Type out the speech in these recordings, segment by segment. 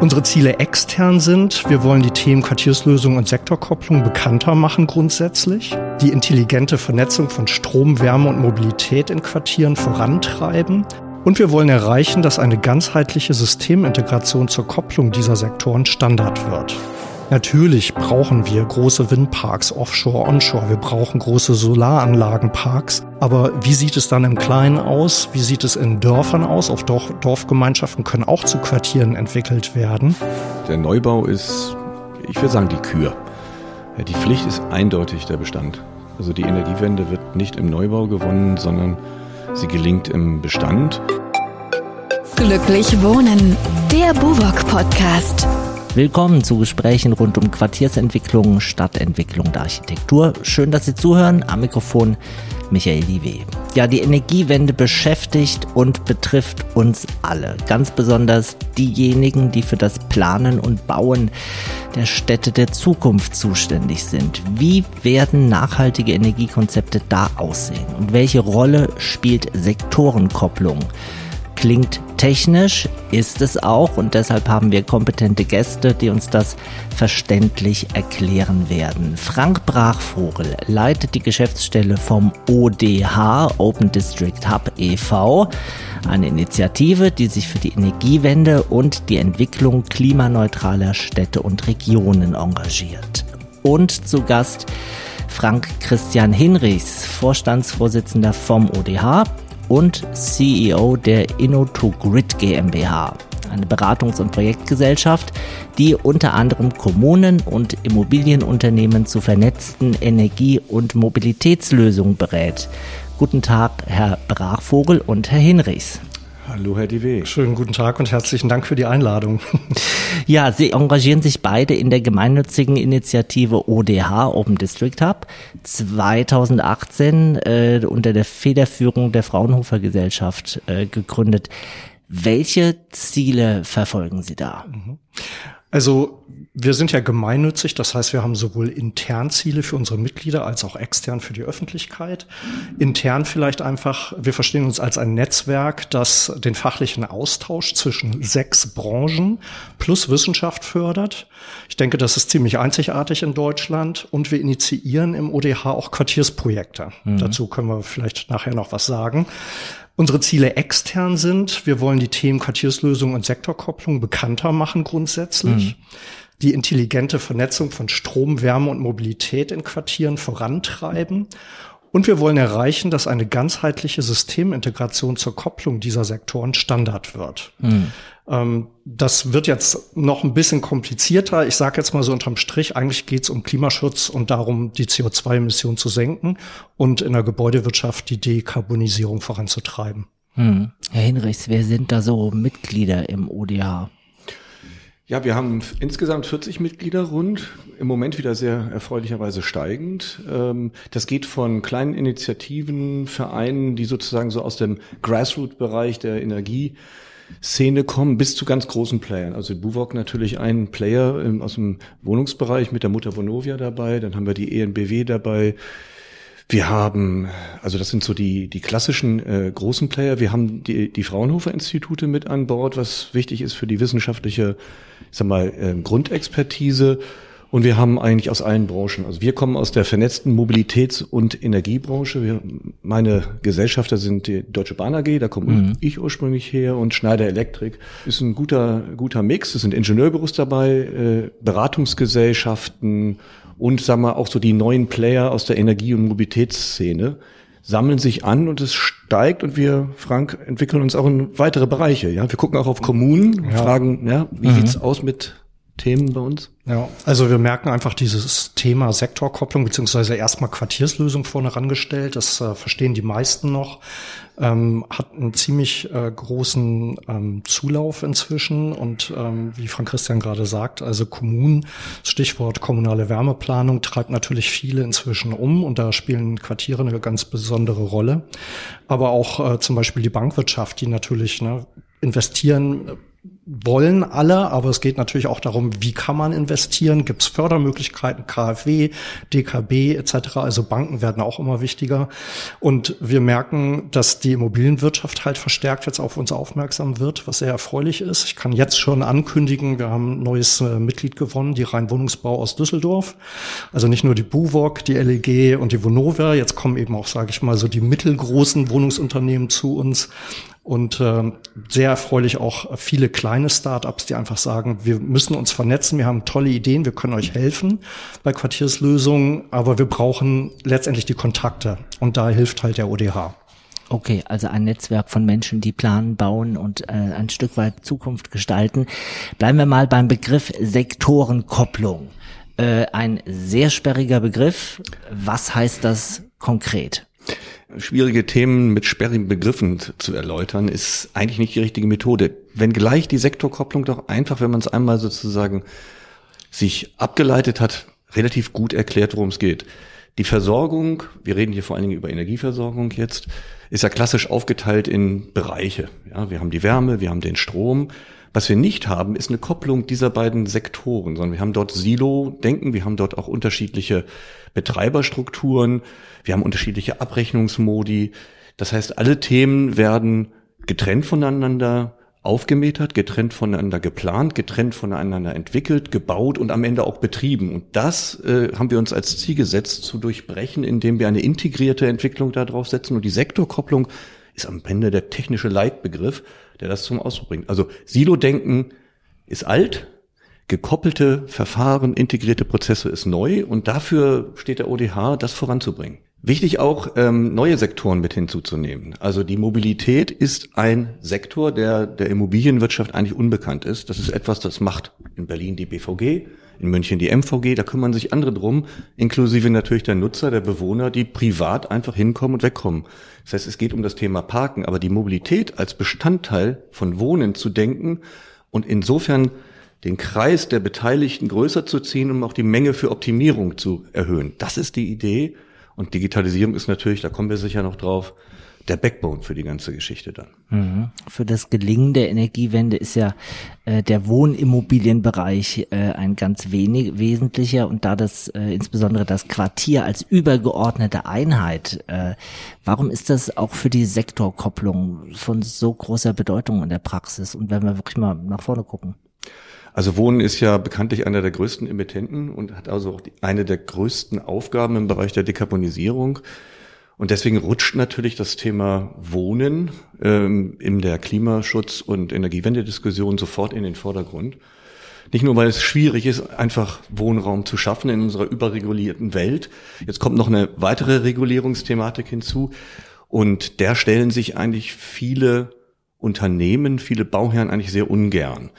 Unsere Ziele extern sind, wir wollen die Themen Quartierslösung und Sektorkopplung bekannter machen grundsätzlich, die intelligente Vernetzung von Strom, Wärme und Mobilität in Quartieren vorantreiben und wir wollen erreichen, dass eine ganzheitliche Systemintegration zur Kopplung dieser Sektoren Standard wird. Natürlich brauchen wir große Windparks offshore, onshore. Wir brauchen große Solaranlagenparks. Aber wie sieht es dann im Kleinen aus? Wie sieht es in Dörfern aus? Auch Dorf Dorfgemeinschaften können auch zu Quartieren entwickelt werden. Der Neubau ist, ich würde sagen, die Kür. Die Pflicht ist eindeutig der Bestand. Also die Energiewende wird nicht im Neubau gewonnen, sondern sie gelingt im Bestand. Glücklich wohnen, der Buwok Podcast. Willkommen zu Gesprächen rund um Quartiersentwicklung, Stadtentwicklung der Architektur. Schön, dass Sie zuhören. Am Mikrofon Michael Liwe. Ja, die Energiewende beschäftigt und betrifft uns alle. Ganz besonders diejenigen, die für das Planen und Bauen der Städte der Zukunft zuständig sind. Wie werden nachhaltige Energiekonzepte da aussehen? Und welche Rolle spielt Sektorenkopplung? Klingt technisch, ist es auch und deshalb haben wir kompetente Gäste, die uns das verständlich erklären werden. Frank Brachvogel leitet die Geschäftsstelle vom ODH, Open District Hub e.V., eine Initiative, die sich für die Energiewende und die Entwicklung klimaneutraler Städte und Regionen engagiert. Und zu Gast Frank Christian Hinrichs, Vorstandsvorsitzender vom ODH, und CEO der Inno2Grid GmbH, eine Beratungs- und Projektgesellschaft, die unter anderem Kommunen und Immobilienunternehmen zu vernetzten Energie- und Mobilitätslösungen berät. Guten Tag, Herr Brachvogel und Herr Hinrichs. Hallo, Herr DW. Schönen guten Tag und herzlichen Dank für die Einladung. Ja, Sie engagieren sich beide in der gemeinnützigen Initiative ODH, Open District Hub, 2018 äh, unter der Federführung der Fraunhofer Gesellschaft äh, gegründet. Welche Ziele verfolgen Sie da? Also wir sind ja gemeinnützig, das heißt, wir haben sowohl intern Ziele für unsere Mitglieder als auch extern für die Öffentlichkeit. Intern vielleicht einfach, wir verstehen uns als ein Netzwerk, das den fachlichen Austausch zwischen sechs Branchen plus Wissenschaft fördert. Ich denke, das ist ziemlich einzigartig in Deutschland und wir initiieren im ODH auch Quartiersprojekte. Mhm. Dazu können wir vielleicht nachher noch was sagen unsere Ziele extern sind. Wir wollen die Themen Quartierslösung und Sektorkopplung bekannter machen grundsätzlich. Mhm. Die intelligente Vernetzung von Strom, Wärme und Mobilität in Quartieren vorantreiben. Und wir wollen erreichen, dass eine ganzheitliche Systemintegration zur Kopplung dieser Sektoren Standard wird. Mhm. Ähm, das wird jetzt noch ein bisschen komplizierter. Ich sage jetzt mal so unterm Strich, eigentlich geht es um Klimaschutz und darum, die CO2-Emissionen zu senken und in der Gebäudewirtschaft die Dekarbonisierung voranzutreiben. Hm. Herr Hinrichs, wer sind da so Mitglieder im ODH? Ja, wir haben insgesamt 40 Mitglieder rund, im Moment wieder sehr erfreulicherweise steigend. Ähm, das geht von kleinen Initiativen, Vereinen, die sozusagen so aus dem Grassroot-Bereich der Energie Szene kommen bis zu ganz großen Playern. Also Buwok natürlich ein Player ähm, aus dem Wohnungsbereich mit der Mutter Vonovia dabei, dann haben wir die ENBW dabei. Wir haben, also das sind so die, die klassischen äh, großen Player. Wir haben die, die Fraunhofer Institute mit an Bord, was wichtig ist für die wissenschaftliche, ich sag mal, äh, Grundexpertise. Und wir haben eigentlich aus allen Branchen, also wir kommen aus der vernetzten Mobilitäts- und Energiebranche. Wir, meine Gesellschafter sind die Deutsche Bahn AG, da komme mhm. ich ursprünglich her und Schneider Elektrik ist ein guter, guter Mix. Es sind Ingenieurbüros dabei, äh, Beratungsgesellschaften und sagen wir auch so die neuen Player aus der Energie- und Mobilitätsszene sammeln sich an und es steigt und wir, Frank, entwickeln uns auch in weitere Bereiche. Ja, wir gucken auch auf Kommunen, ja. fragen, ja, wie mhm. sieht's aus mit Themen bei uns? Ja, also wir merken einfach dieses Thema Sektorkopplung beziehungsweise erstmal Quartierslösung vorne rangestellt. Das äh, verstehen die meisten noch. Ähm, hat einen ziemlich äh, großen ähm, Zulauf inzwischen und ähm, wie Frank Christian gerade sagt, also Kommunen, Stichwort kommunale Wärmeplanung, treibt natürlich viele inzwischen um und da spielen Quartiere eine ganz besondere Rolle. Aber auch äh, zum Beispiel die Bankwirtschaft, die natürlich ne, investieren wollen alle, aber es geht natürlich auch darum, wie kann man investieren, gibt es Fördermöglichkeiten, KfW, DKB etc. Also Banken werden auch immer wichtiger. Und wir merken, dass die Immobilienwirtschaft halt verstärkt jetzt auf uns aufmerksam wird, was sehr erfreulich ist. Ich kann jetzt schon ankündigen, wir haben ein neues äh, Mitglied gewonnen, die Rhein-Wohnungsbau aus Düsseldorf. Also nicht nur die BUWOG, die LEG und die Vonovia, jetzt kommen eben auch, sage ich mal, so die mittelgroßen Wohnungsunternehmen zu uns und äh, sehr erfreulich auch viele kleine Startups, die einfach sagen, wir müssen uns vernetzen, wir haben tolle Ideen, wir können euch helfen bei Quartierslösungen, aber wir brauchen letztendlich die Kontakte und da hilft halt der ODH. Okay, also ein Netzwerk von Menschen, die planen, bauen und äh, ein Stück weit Zukunft gestalten. Bleiben wir mal beim Begriff Sektorenkopplung. Äh, ein sehr sperriger Begriff. Was heißt das konkret? Schwierige Themen mit sperrigen Begriffen zu erläutern, ist eigentlich nicht die richtige Methode. Wenn gleich die Sektorkopplung doch einfach, wenn man es einmal sozusagen sich abgeleitet hat, relativ gut erklärt, worum es geht. Die Versorgung, wir reden hier vor allen Dingen über Energieversorgung jetzt, ist ja klassisch aufgeteilt in Bereiche. Ja, wir haben die Wärme, wir haben den Strom. Was wir nicht haben, ist eine Kopplung dieser beiden Sektoren, sondern wir haben dort Silo-Denken, wir haben dort auch unterschiedliche Betreiberstrukturen, wir haben unterschiedliche Abrechnungsmodi. Das heißt, alle Themen werden getrennt voneinander aufgemetert, getrennt voneinander geplant, getrennt voneinander entwickelt, gebaut und am Ende auch betrieben. Und das äh, haben wir uns als Ziel gesetzt zu durchbrechen, indem wir eine integrierte Entwicklung darauf setzen. Und die Sektorkopplung ist am Ende der technische Leitbegriff, der das zum Ausdruck bringt. Also Silo-Denken ist alt, gekoppelte Verfahren, integrierte Prozesse ist neu und dafür steht der ODH, das voranzubringen. Wichtig auch, ähm, neue Sektoren mit hinzuzunehmen. Also die Mobilität ist ein Sektor, der der Immobilienwirtschaft eigentlich unbekannt ist. Das ist etwas, das macht in Berlin die BVG, in München die MVG, da kümmern sich andere drum, inklusive natürlich der Nutzer, der Bewohner, die privat einfach hinkommen und wegkommen. Das heißt, es geht um das Thema Parken, aber die Mobilität als Bestandteil von Wohnen zu denken und insofern den Kreis der Beteiligten größer zu ziehen, um auch die Menge für Optimierung zu erhöhen. Das ist die Idee und Digitalisierung ist natürlich, da kommen wir sicher noch drauf, der Backbone für die ganze Geschichte dann. Mhm. Für das Gelingen der Energiewende ist ja äh, der Wohnimmobilienbereich äh, ein ganz wenig wesentlicher und da das äh, insbesondere das Quartier als übergeordnete Einheit, äh, warum ist das auch für die Sektorkopplung von so großer Bedeutung in der Praxis und wenn wir wirklich mal nach vorne gucken? Also Wohnen ist ja bekanntlich einer der größten Emittenten und hat also auch die, eine der größten Aufgaben im Bereich der Dekarbonisierung. Und deswegen rutscht natürlich das Thema Wohnen ähm, in der Klimaschutz- und Energiewendediskussion sofort in den Vordergrund. Nicht nur, weil es schwierig ist, einfach Wohnraum zu schaffen in unserer überregulierten Welt. Jetzt kommt noch eine weitere Regulierungsthematik hinzu. Und der stellen sich eigentlich viele Unternehmen, viele Bauherren eigentlich sehr ungern.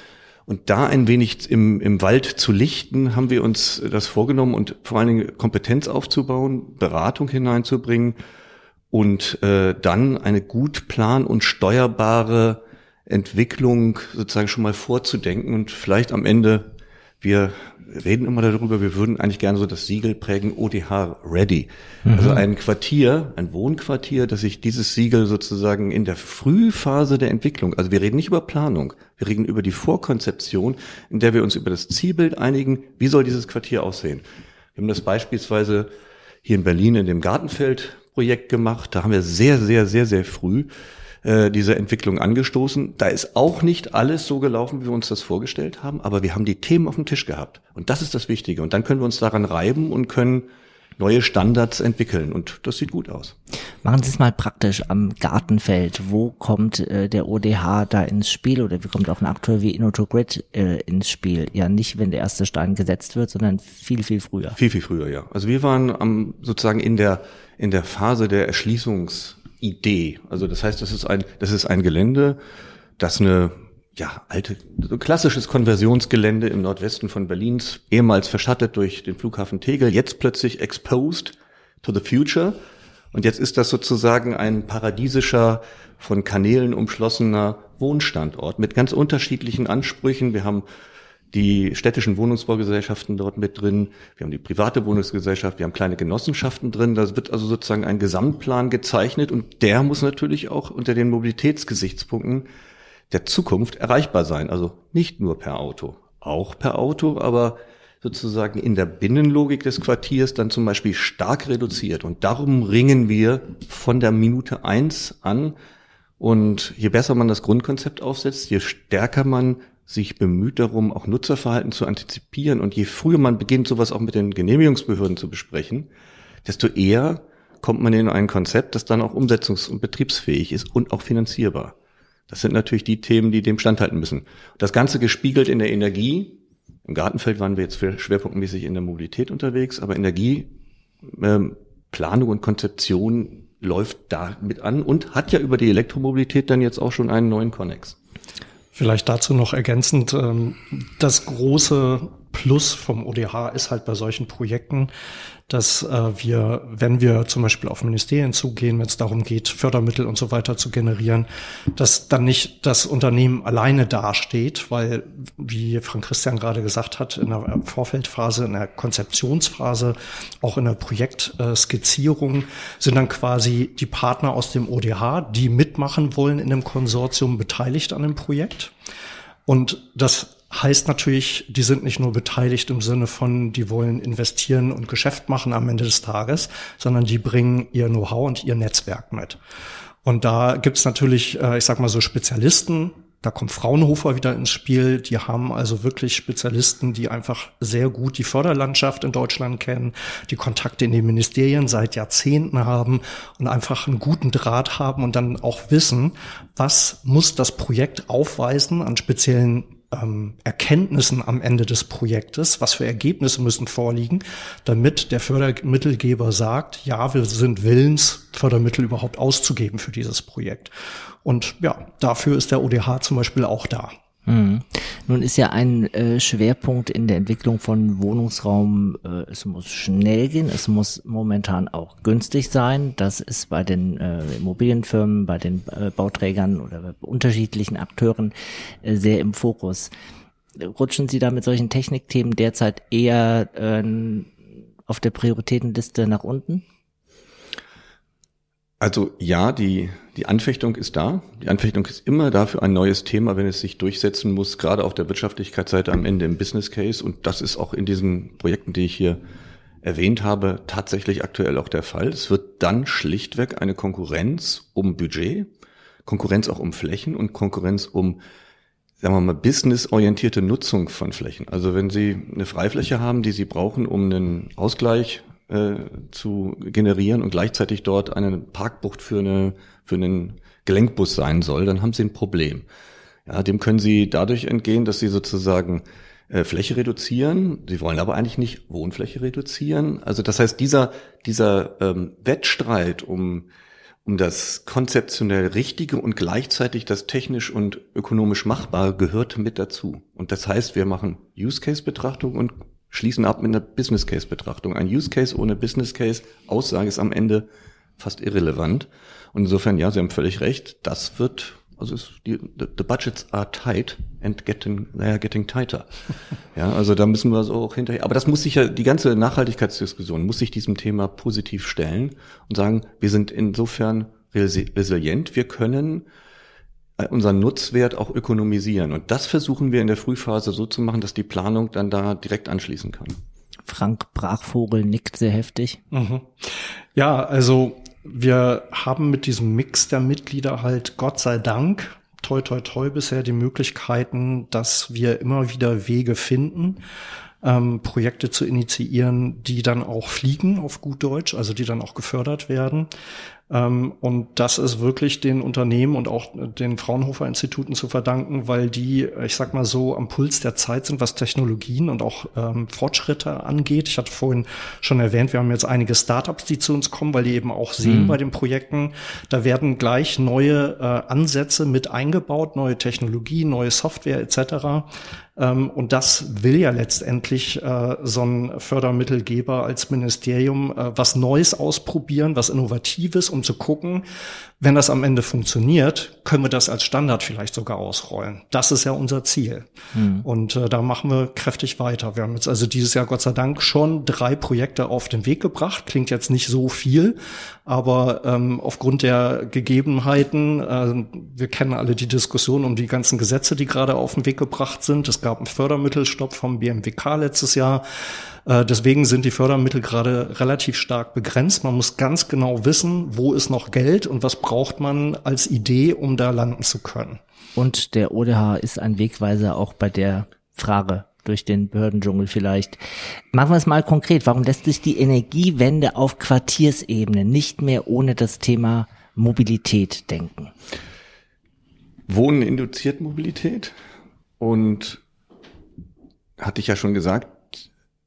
Und da ein wenig im, im Wald zu lichten, haben wir uns das vorgenommen und vor allen Dingen Kompetenz aufzubauen, Beratung hineinzubringen und äh, dann eine gut plan- und steuerbare Entwicklung sozusagen schon mal vorzudenken und vielleicht am Ende wir reden immer darüber, wir würden eigentlich gerne so das Siegel prägen, ODH Ready. Mhm. Also ein Quartier, ein Wohnquartier, dass sich dieses Siegel sozusagen in der Frühphase der Entwicklung, also wir reden nicht über Planung, wir reden über die Vorkonzeption, in der wir uns über das Zielbild einigen, wie soll dieses Quartier aussehen. Wir haben das beispielsweise hier in Berlin in dem Gartenfeld-Projekt gemacht. Da haben wir sehr, sehr, sehr, sehr früh äh, diese Entwicklung angestoßen. Da ist auch nicht alles so gelaufen, wie wir uns das vorgestellt haben, aber wir haben die Themen auf dem Tisch gehabt. Und das ist das Wichtige. Und dann können wir uns daran reiben und können neue Standards entwickeln. Und das sieht gut aus. Machen Sie es mal praktisch am Gartenfeld. Wo kommt äh, der ODH da ins Spiel oder wie kommt auch ein Akteur wie InnoToGrid äh, ins Spiel? Ja, nicht, wenn der erste Stein gesetzt wird, sondern viel, viel früher. Viel, viel früher, ja. Also wir waren am, sozusagen in der, in der Phase der Erschließungs- Idee. Also das heißt, das ist ein, das ist ein Gelände, das eine ja, alte, so klassisches Konversionsgelände im Nordwesten von Berlins, ehemals verschattet durch den Flughafen Tegel, jetzt plötzlich exposed to the future. Und jetzt ist das sozusagen ein paradiesischer, von Kanälen umschlossener Wohnstandort mit ganz unterschiedlichen Ansprüchen. Wir haben die städtischen Wohnungsbaugesellschaften dort mit drin, wir haben die private Wohnungsgesellschaft, wir haben kleine Genossenschaften drin. Da wird also sozusagen ein Gesamtplan gezeichnet und der muss natürlich auch unter den Mobilitätsgesichtspunkten der Zukunft erreichbar sein. Also nicht nur per Auto, auch per Auto, aber sozusagen in der Binnenlogik des Quartiers dann zum Beispiel stark reduziert. Und darum ringen wir von der Minute eins an. Und je besser man das Grundkonzept aufsetzt, je stärker man sich bemüht darum, auch Nutzerverhalten zu antizipieren und je früher man beginnt, sowas auch mit den Genehmigungsbehörden zu besprechen, desto eher kommt man in ein Konzept, das dann auch umsetzungs- und betriebsfähig ist und auch finanzierbar. Das sind natürlich die Themen, die dem standhalten müssen. Das Ganze gespiegelt in der Energie. Im Gartenfeld waren wir jetzt schwerpunktmäßig in der Mobilität unterwegs, aber Energieplanung ähm, und Konzeption läuft da mit an und hat ja über die Elektromobilität dann jetzt auch schon einen neuen Connex. Vielleicht dazu noch ergänzend, ähm, das große Plus vom ODH ist halt bei solchen Projekten, dass äh, wir, wenn wir zum Beispiel auf Ministerien zugehen, wenn es darum geht, Fördermittel und so weiter zu generieren, dass dann nicht das Unternehmen alleine dasteht, weil, wie Frank Christian gerade gesagt hat, in der Vorfeldphase, in der Konzeptionsphase, auch in der Projektskizzierung sind dann quasi die Partner aus dem ODH, die mitmachen wollen in dem Konsortium, beteiligt an dem Projekt. Und das heißt natürlich, die sind nicht nur beteiligt im Sinne von, die wollen investieren und Geschäft machen am Ende des Tages, sondern die bringen ihr Know-how und ihr Netzwerk mit. Und da gibt's natürlich, äh, ich sag mal so Spezialisten, da kommt Fraunhofer wieder ins Spiel. Die haben also wirklich Spezialisten, die einfach sehr gut die Förderlandschaft in Deutschland kennen, die Kontakte in den Ministerien seit Jahrzehnten haben und einfach einen guten Draht haben und dann auch wissen, was muss das Projekt aufweisen an speziellen ähm, Erkenntnissen am Ende des Projektes, was für Ergebnisse müssen vorliegen, damit der Fördermittelgeber sagt, ja, wir sind willens, Fördermittel überhaupt auszugeben für dieses Projekt. Und ja, dafür ist der ODH zum Beispiel auch da. Mhm. Nun ist ja ein äh, Schwerpunkt in der Entwicklung von Wohnungsraum, äh, es muss schnell gehen, es muss momentan auch günstig sein. Das ist bei den äh, Immobilienfirmen, bei den äh, Bauträgern oder bei unterschiedlichen Akteuren äh, sehr im Fokus. Rutschen Sie da mit solchen Technikthemen derzeit eher äh, auf der Prioritätenliste nach unten? Also ja, die, die Anfechtung ist da. Die Anfechtung ist immer dafür ein neues Thema, wenn es sich durchsetzen muss, gerade auf der Wirtschaftlichkeitsseite am Ende im Business Case. Und das ist auch in diesen Projekten, die ich hier erwähnt habe, tatsächlich aktuell auch der Fall. Es wird dann schlichtweg eine Konkurrenz um Budget, Konkurrenz auch um Flächen und Konkurrenz um, sagen wir mal, businessorientierte Nutzung von Flächen. Also wenn Sie eine Freifläche haben, die Sie brauchen, um einen Ausgleich äh, zu generieren und gleichzeitig dort eine Parkbucht für, eine, für einen Gelenkbus sein soll, dann haben sie ein Problem. Ja, dem können sie dadurch entgehen, dass sie sozusagen äh, Fläche reduzieren. Sie wollen aber eigentlich nicht Wohnfläche reduzieren. Also das heißt, dieser, dieser ähm, Wettstreit um, um das konzeptionell Richtige und gleichzeitig das technisch und ökonomisch Machbare gehört mit dazu. Und das heißt, wir machen Use-Case-Betrachtung und schließen ab mit einer Business Case Betrachtung. Ein Use Case ohne Business Case Aussage ist am Ende fast irrelevant. Und insofern, ja, Sie haben völlig recht. Das wird, also ist die, the, the budgets are tight and getting, are getting tighter. ja, also da müssen wir so auch hinterher. Aber das muss sich ja, die ganze Nachhaltigkeitsdiskussion muss sich diesem Thema positiv stellen und sagen, wir sind insofern resilient. Wir können unseren Nutzwert auch ökonomisieren. Und das versuchen wir in der Frühphase so zu machen, dass die Planung dann da direkt anschließen kann. Frank Brachvogel nickt sehr heftig. Mhm. Ja, also wir haben mit diesem Mix der Mitglieder halt Gott sei Dank toi toi toi bisher die Möglichkeiten, dass wir immer wieder Wege finden, ähm, Projekte zu initiieren, die dann auch fliegen auf gut Deutsch, also die dann auch gefördert werden. Ähm, und das ist wirklich den Unternehmen und auch den Fraunhofer Instituten zu verdanken, weil die, ich sag mal so, am Puls der Zeit sind, was Technologien und auch ähm, Fortschritte angeht. Ich hatte vorhin schon erwähnt, wir haben jetzt einige Startups, die zu uns kommen, weil die eben auch sehen mhm. bei den Projekten, da werden gleich neue äh, Ansätze mit eingebaut, neue Technologie, neue Software etc. Ähm, und das will ja letztendlich äh, so ein Fördermittelgeber als Ministerium äh, was Neues ausprobieren, was Innovatives, um zu gucken, wenn das am Ende funktioniert, können wir das als Standard vielleicht sogar ausrollen. Das ist ja unser Ziel. Hm. Und äh, da machen wir kräftig weiter. Wir haben jetzt also dieses Jahr Gott sei Dank schon drei Projekte auf den Weg gebracht. Klingt jetzt nicht so viel, aber ähm, aufgrund der Gegebenheiten, äh, wir kennen alle die Diskussion um die ganzen Gesetze, die gerade auf den Weg gebracht sind. Es gab einen Fördermittelstopp vom BMWK letztes Jahr. Äh, deswegen sind die Fördermittel gerade relativ stark begrenzt. Man muss ganz genau wissen, wo ist noch Geld und was braucht man als Idee, um da landen zu können. Und der ODH ist ein Wegweiser auch bei der Frage durch den Behördendschungel vielleicht. Machen wir es mal konkret. Warum lässt sich die Energiewende auf Quartiersebene nicht mehr ohne das Thema Mobilität denken? Wohnen induziert Mobilität und hatte ich ja schon gesagt,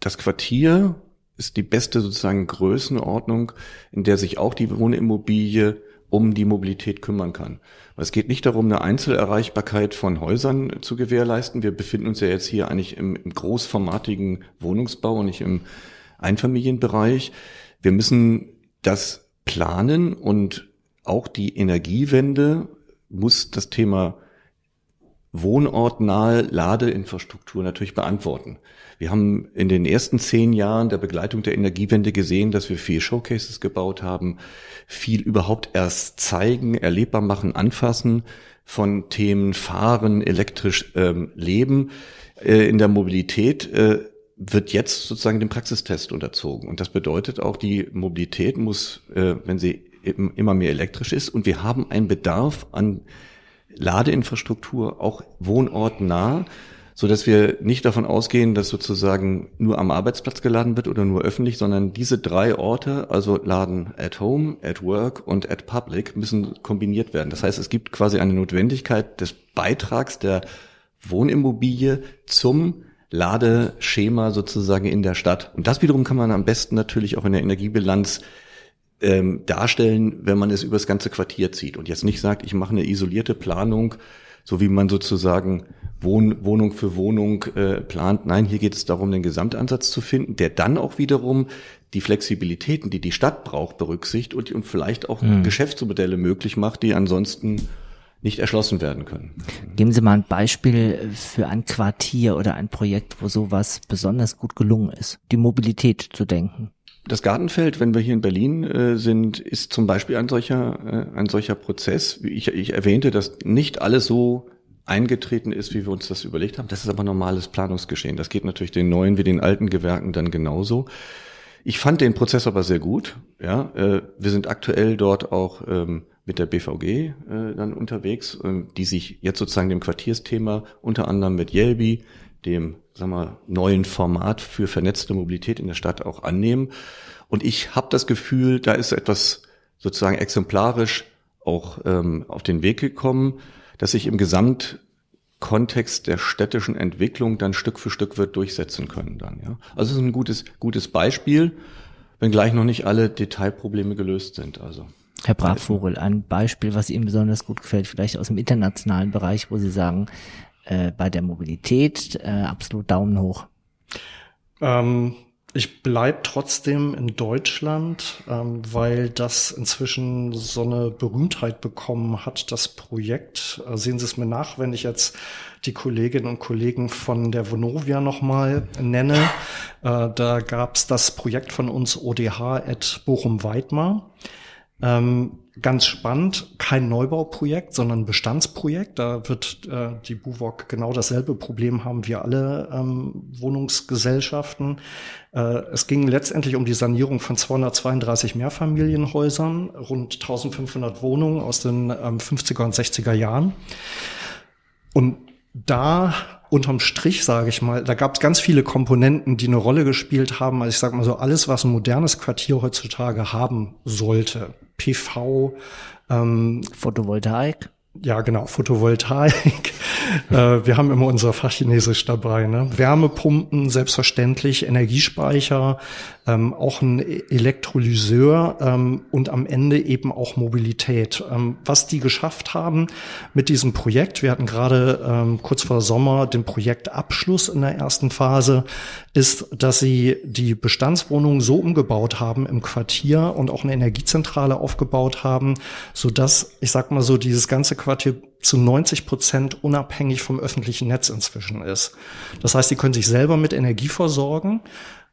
das Quartier ist die beste sozusagen Größenordnung, in der sich auch die Wohnimmobilie um die Mobilität kümmern kann. Es geht nicht darum, eine Einzelerreichbarkeit von Häusern zu gewährleisten. Wir befinden uns ja jetzt hier eigentlich im, im großformatigen Wohnungsbau und nicht im Einfamilienbereich. Wir müssen das planen und auch die Energiewende muss das Thema wohnortnahe Ladeinfrastruktur natürlich beantworten. Wir haben in den ersten zehn Jahren der Begleitung der Energiewende gesehen, dass wir viel Showcases gebaut haben, viel überhaupt erst zeigen, erlebbar machen, anfassen von Themen Fahren, elektrisch ähm, Leben äh, in der Mobilität. Äh, wird jetzt sozusagen dem Praxistest unterzogen. Und das bedeutet auch, die Mobilität muss, äh, wenn sie immer mehr elektrisch ist, und wir haben einen Bedarf an Ladeinfrastruktur auch wohnortnah, so dass wir nicht davon ausgehen, dass sozusagen nur am Arbeitsplatz geladen wird oder nur öffentlich, sondern diese drei Orte, also Laden at home, at work und at public, müssen kombiniert werden. Das heißt, es gibt quasi eine Notwendigkeit des Beitrags der Wohnimmobilie zum Ladeschema sozusagen in der Stadt. Und das wiederum kann man am besten natürlich auch in der Energiebilanz ähm, darstellen, wenn man es übers ganze Quartier zieht und jetzt nicht sagt, ich mache eine isolierte Planung, so wie man sozusagen Wohn Wohnung für Wohnung äh, plant. Nein, hier geht es darum, den Gesamtansatz zu finden, der dann auch wiederum die Flexibilitäten, die die Stadt braucht, berücksichtigt und, und vielleicht auch mhm. Geschäftsmodelle möglich macht, die ansonsten nicht erschlossen werden können. Geben Sie mal ein Beispiel für ein Quartier oder ein Projekt, wo sowas besonders gut gelungen ist, die Mobilität zu denken. Das Gartenfeld, wenn wir hier in Berlin äh, sind, ist zum Beispiel ein solcher, äh, ein solcher Prozess. Ich, ich erwähnte, dass nicht alles so eingetreten ist, wie wir uns das überlegt haben. Das ist aber normales Planungsgeschehen. Das geht natürlich den neuen wie den alten Gewerken dann genauso. Ich fand den Prozess aber sehr gut. Ja, äh, wir sind aktuell dort auch ähm, mit der BVG dann unterwegs, äh, die sich jetzt sozusagen dem Quartiersthema unter anderem mit Yelby, dem sagen wir, neuen Format für vernetzte Mobilität in der Stadt auch annehmen. Und ich habe das Gefühl, da ist etwas sozusagen exemplarisch auch ähm, auf den Weg gekommen, dass sich im Gesamtkontext der städtischen Entwicklung dann Stück für Stück wird durchsetzen können dann. Ja? Also es ist ein gutes, gutes Beispiel, wenngleich noch nicht alle Detailprobleme gelöst sind. Also. Herr Brachvogel, ein Beispiel, was Ihnen besonders gut gefällt, vielleicht aus dem internationalen Bereich, wo Sie sagen, äh, bei der Mobilität äh, absolut Daumen hoch. Ähm, ich bleib trotzdem in Deutschland, ähm, weil das inzwischen so eine Berühmtheit bekommen hat, das Projekt. Äh, sehen Sie es mir nach, wenn ich jetzt die Kolleginnen und Kollegen von der Vonovia nochmal nenne. Äh, da gab es das Projekt von uns ODH at Bochum-Weidmar. Ähm, ganz spannend, kein Neubauprojekt, sondern Bestandsprojekt. Da wird äh, die BUWOG genau dasselbe Problem haben wie alle ähm, Wohnungsgesellschaften. Äh, es ging letztendlich um die Sanierung von 232 Mehrfamilienhäusern, rund 1500 Wohnungen aus den ähm, 50er und 60er Jahren. Und da unterm Strich, sage ich mal, da gab es ganz viele Komponenten, die eine Rolle gespielt haben. Also ich sage mal so, alles, was ein modernes Quartier heutzutage haben sollte. PV, ähm, Photovoltaik. Ja, genau, Photovoltaik. äh, wir haben immer unser Fachchinesisch dabei. Ne? Wärmepumpen, selbstverständlich, Energiespeicher, ähm, auch ein Elektrolyseur ähm, und am Ende eben auch Mobilität. Ähm, was die geschafft haben mit diesem Projekt, wir hatten gerade ähm, kurz vor Sommer den Projektabschluss in der ersten Phase, ist, dass sie die Bestandswohnungen so umgebaut haben im Quartier und auch eine Energiezentrale aufgebaut haben, so dass ich sag mal so dieses ganze Quartier zu 90 Prozent unabhängig vom öffentlichen Netz inzwischen ist. Das heißt, sie können sich selber mit Energie versorgen,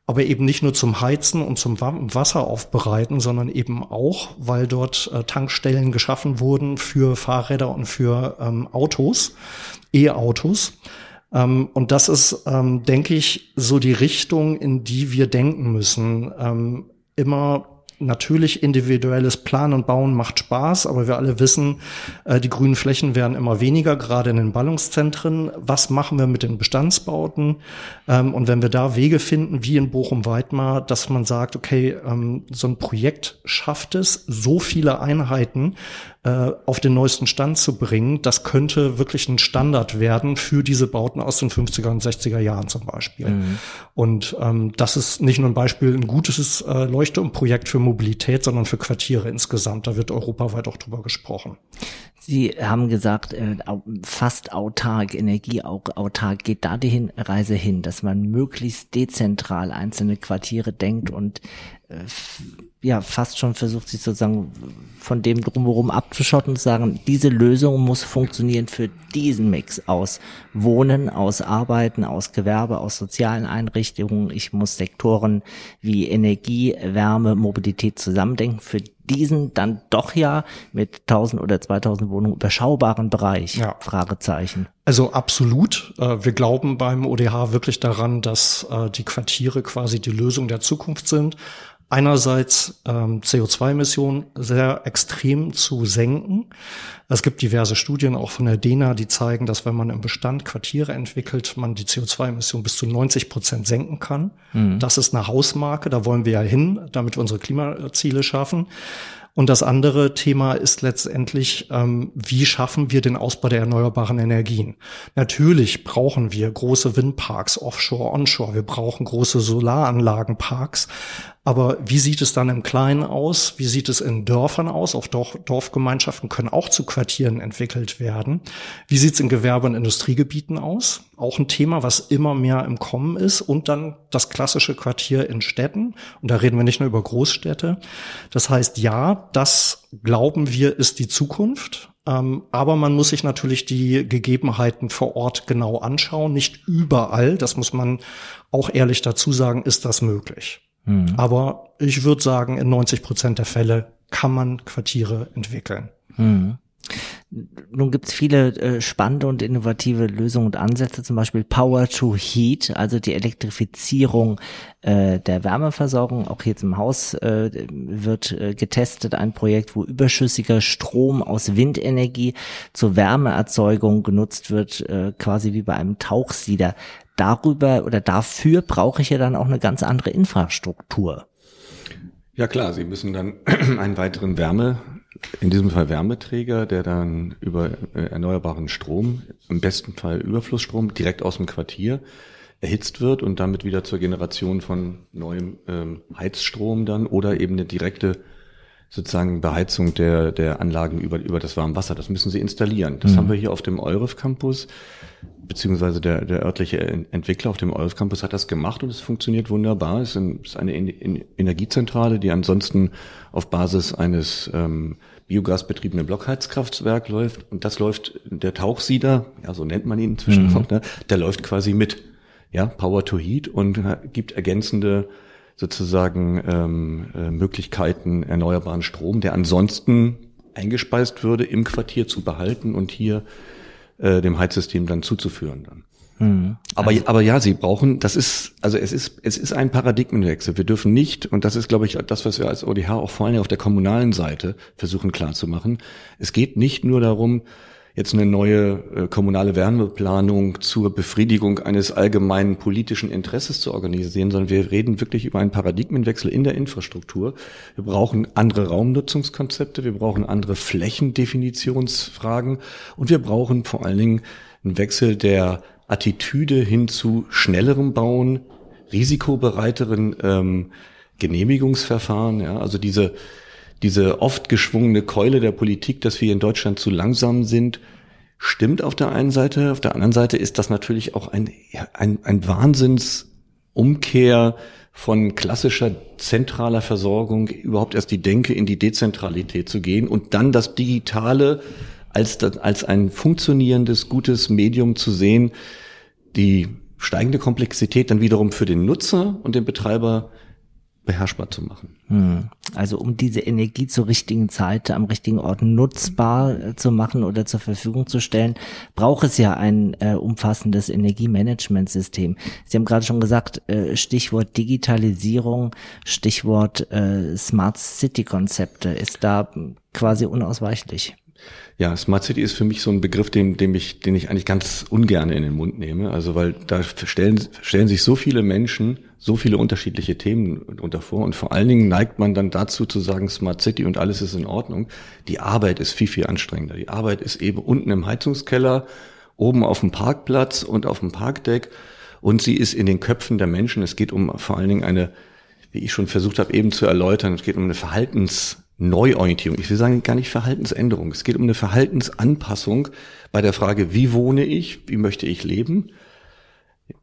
aber eben nicht nur zum Heizen und zum Wasser aufbereiten, sondern eben auch, weil dort äh, Tankstellen geschaffen wurden für Fahrräder und für ähm, Autos, E-Autos. Ähm, und das ist, ähm, denke ich, so die Richtung, in die wir denken müssen. Ähm, immer natürlich individuelles Planen und Bauen macht Spaß, aber wir alle wissen, äh, die grünen Flächen werden immer weniger, gerade in den Ballungszentren. Was machen wir mit den Bestandsbauten? Ähm, und wenn wir da Wege finden, wie in Bochum-Weidmar, dass man sagt, okay, ähm, so ein Projekt schafft es, so viele Einheiten äh, auf den neuesten Stand zu bringen, das könnte wirklich ein Standard werden für diese Bauten aus den 50er und 60er Jahren zum Beispiel. Mhm. Und ähm, das ist nicht nur ein Beispiel, ein gutes äh, Leuchtturmprojekt für Mobilität, sondern für Quartiere insgesamt. Da wird europaweit auch drüber gesprochen. Sie haben gesagt, äh, fast autark, energieautark geht da die Reise hin, dass man möglichst dezentral einzelne Quartiere denkt und äh, ja fast schon versucht, sich sozusagen von dem drumherum abzuschotten und zu sagen, diese Lösung muss funktionieren für diesen Mix aus Wohnen, aus Arbeiten, aus Gewerbe, aus sozialen Einrichtungen. Ich muss Sektoren wie Energie, Wärme, Mobilität zusammendenken für diesen dann doch ja mit 1000 oder 2000 Wohnungen überschaubaren Bereich? Ja. Fragezeichen. Also absolut. Äh, wir glauben beim ODH wirklich daran, dass äh, die Quartiere quasi die Lösung der Zukunft sind einerseits ähm, CO2-Emissionen sehr extrem zu senken. Es gibt diverse Studien auch von der DENA, die zeigen, dass wenn man im Bestand Quartiere entwickelt, man die CO2-Emissionen bis zu 90 Prozent senken kann. Mhm. Das ist eine Hausmarke, da wollen wir ja hin, damit wir unsere Klimaziele schaffen. Und das andere Thema ist letztendlich, ähm, wie schaffen wir den Ausbau der erneuerbaren Energien? Natürlich brauchen wir große Windparks, offshore, onshore. Wir brauchen große Solaranlagenparks. Aber wie sieht es dann im Kleinen aus? Wie sieht es in Dörfern aus? Auch Dorf, Dorfgemeinschaften können auch zu Quartieren entwickelt werden. Wie sieht es in Gewerbe- und Industriegebieten aus? Auch ein Thema, was immer mehr im Kommen ist. Und dann das klassische Quartier in Städten. Und da reden wir nicht nur über Großstädte. Das heißt, ja, das glauben wir ist die Zukunft. Ähm, aber man muss sich natürlich die Gegebenheiten vor Ort genau anschauen. Nicht überall, das muss man auch ehrlich dazu sagen, ist das möglich. Mhm. Aber ich würde sagen, in 90 Prozent der Fälle kann man Quartiere entwickeln. Mhm. Nun gibt es viele äh, spannende und innovative Lösungen und Ansätze, zum Beispiel Power to Heat, also die Elektrifizierung äh, der Wärmeversorgung. Auch hier im Haus äh, wird äh, getestet ein Projekt, wo überschüssiger Strom aus Windenergie zur Wärmeerzeugung genutzt wird, äh, quasi wie bei einem Tauchsieder darüber oder dafür brauche ich ja dann auch eine ganz andere Infrastruktur. Ja klar, Sie müssen dann einen weiteren Wärme, in diesem Fall Wärmeträger, der dann über äh, erneuerbaren Strom, im besten Fall Überflussstrom, direkt aus dem Quartier erhitzt wird und damit wieder zur Generation von neuem ähm, Heizstrom dann oder eben eine direkte sozusagen Beheizung der, der Anlagen über, über das Warmwasser. Das müssen sie installieren. Das mhm. haben wir hier auf dem Euref Campus beziehungsweise der, der örtliche Entwickler auf dem Olf Campus hat das gemacht und es funktioniert wunderbar. Es ist eine Energiezentrale, die ansonsten auf Basis eines ähm, biogasbetriebenen Blockheizkraftwerk läuft und das läuft, der Tauchsieder, ja so nennt man ihn inzwischen mhm. auch, ne, der läuft quasi mit, ja, Power to Heat und gibt ergänzende sozusagen ähm, äh, Möglichkeiten, erneuerbaren Strom, der ansonsten eingespeist würde, im Quartier zu behalten und hier äh, dem Heizsystem dann zuzuführen dann. Mhm. Aber, also, aber ja, sie brauchen, das ist, also es ist, es ist ein Paradigmenwechsel. Wir dürfen nicht, und das ist, glaube ich, das, was wir als ODH auch vor allem auf der kommunalen Seite versuchen klarzumachen. Es geht nicht nur darum, jetzt eine neue äh, kommunale Wärmeplanung zur Befriedigung eines allgemeinen politischen Interesses zu organisieren, sondern wir reden wirklich über einen Paradigmenwechsel in der Infrastruktur. Wir brauchen andere Raumnutzungskonzepte, wir brauchen andere Flächendefinitionsfragen und wir brauchen vor allen Dingen einen Wechsel der Attitüde hin zu schnellerem Bauen, risikobereiteren ähm, Genehmigungsverfahren, ja, also diese, diese oft geschwungene Keule der Politik, dass wir in Deutschland zu langsam sind, stimmt auf der einen Seite. Auf der anderen Seite ist das natürlich auch ein, ein, ein Wahnsinnsumkehr von klassischer zentraler Versorgung überhaupt erst die Denke in die Dezentralität zu gehen und dann das Digitale als, als ein funktionierendes, gutes Medium zu sehen, die steigende Komplexität dann wiederum für den Nutzer und den Betreiber beherrschbar zu machen. Hm. Also um diese Energie zur richtigen Zeit am richtigen Ort nutzbar äh, zu machen oder zur Verfügung zu stellen, braucht es ja ein äh, umfassendes Energiemanagementsystem. Sie haben gerade schon gesagt, äh, Stichwort Digitalisierung, Stichwort äh, Smart City Konzepte ist da quasi unausweichlich. Ja, Smart City ist für mich so ein Begriff, den, den, ich, den ich eigentlich ganz ungern in den Mund nehme. Also weil da stellen, stellen sich so viele Menschen so viele unterschiedliche Themen unter vor. Und vor allen Dingen neigt man dann dazu zu sagen, Smart City und alles ist in Ordnung. Die Arbeit ist viel, viel anstrengender. Die Arbeit ist eben unten im Heizungskeller, oben auf dem Parkplatz und auf dem Parkdeck. Und sie ist in den Köpfen der Menschen. Es geht um vor allen Dingen eine, wie ich schon versucht habe eben zu erläutern, es geht um eine Verhaltens Neuorientierung. Ich will sagen, gar nicht Verhaltensänderung. Es geht um eine Verhaltensanpassung bei der Frage, wie wohne ich, wie möchte ich leben,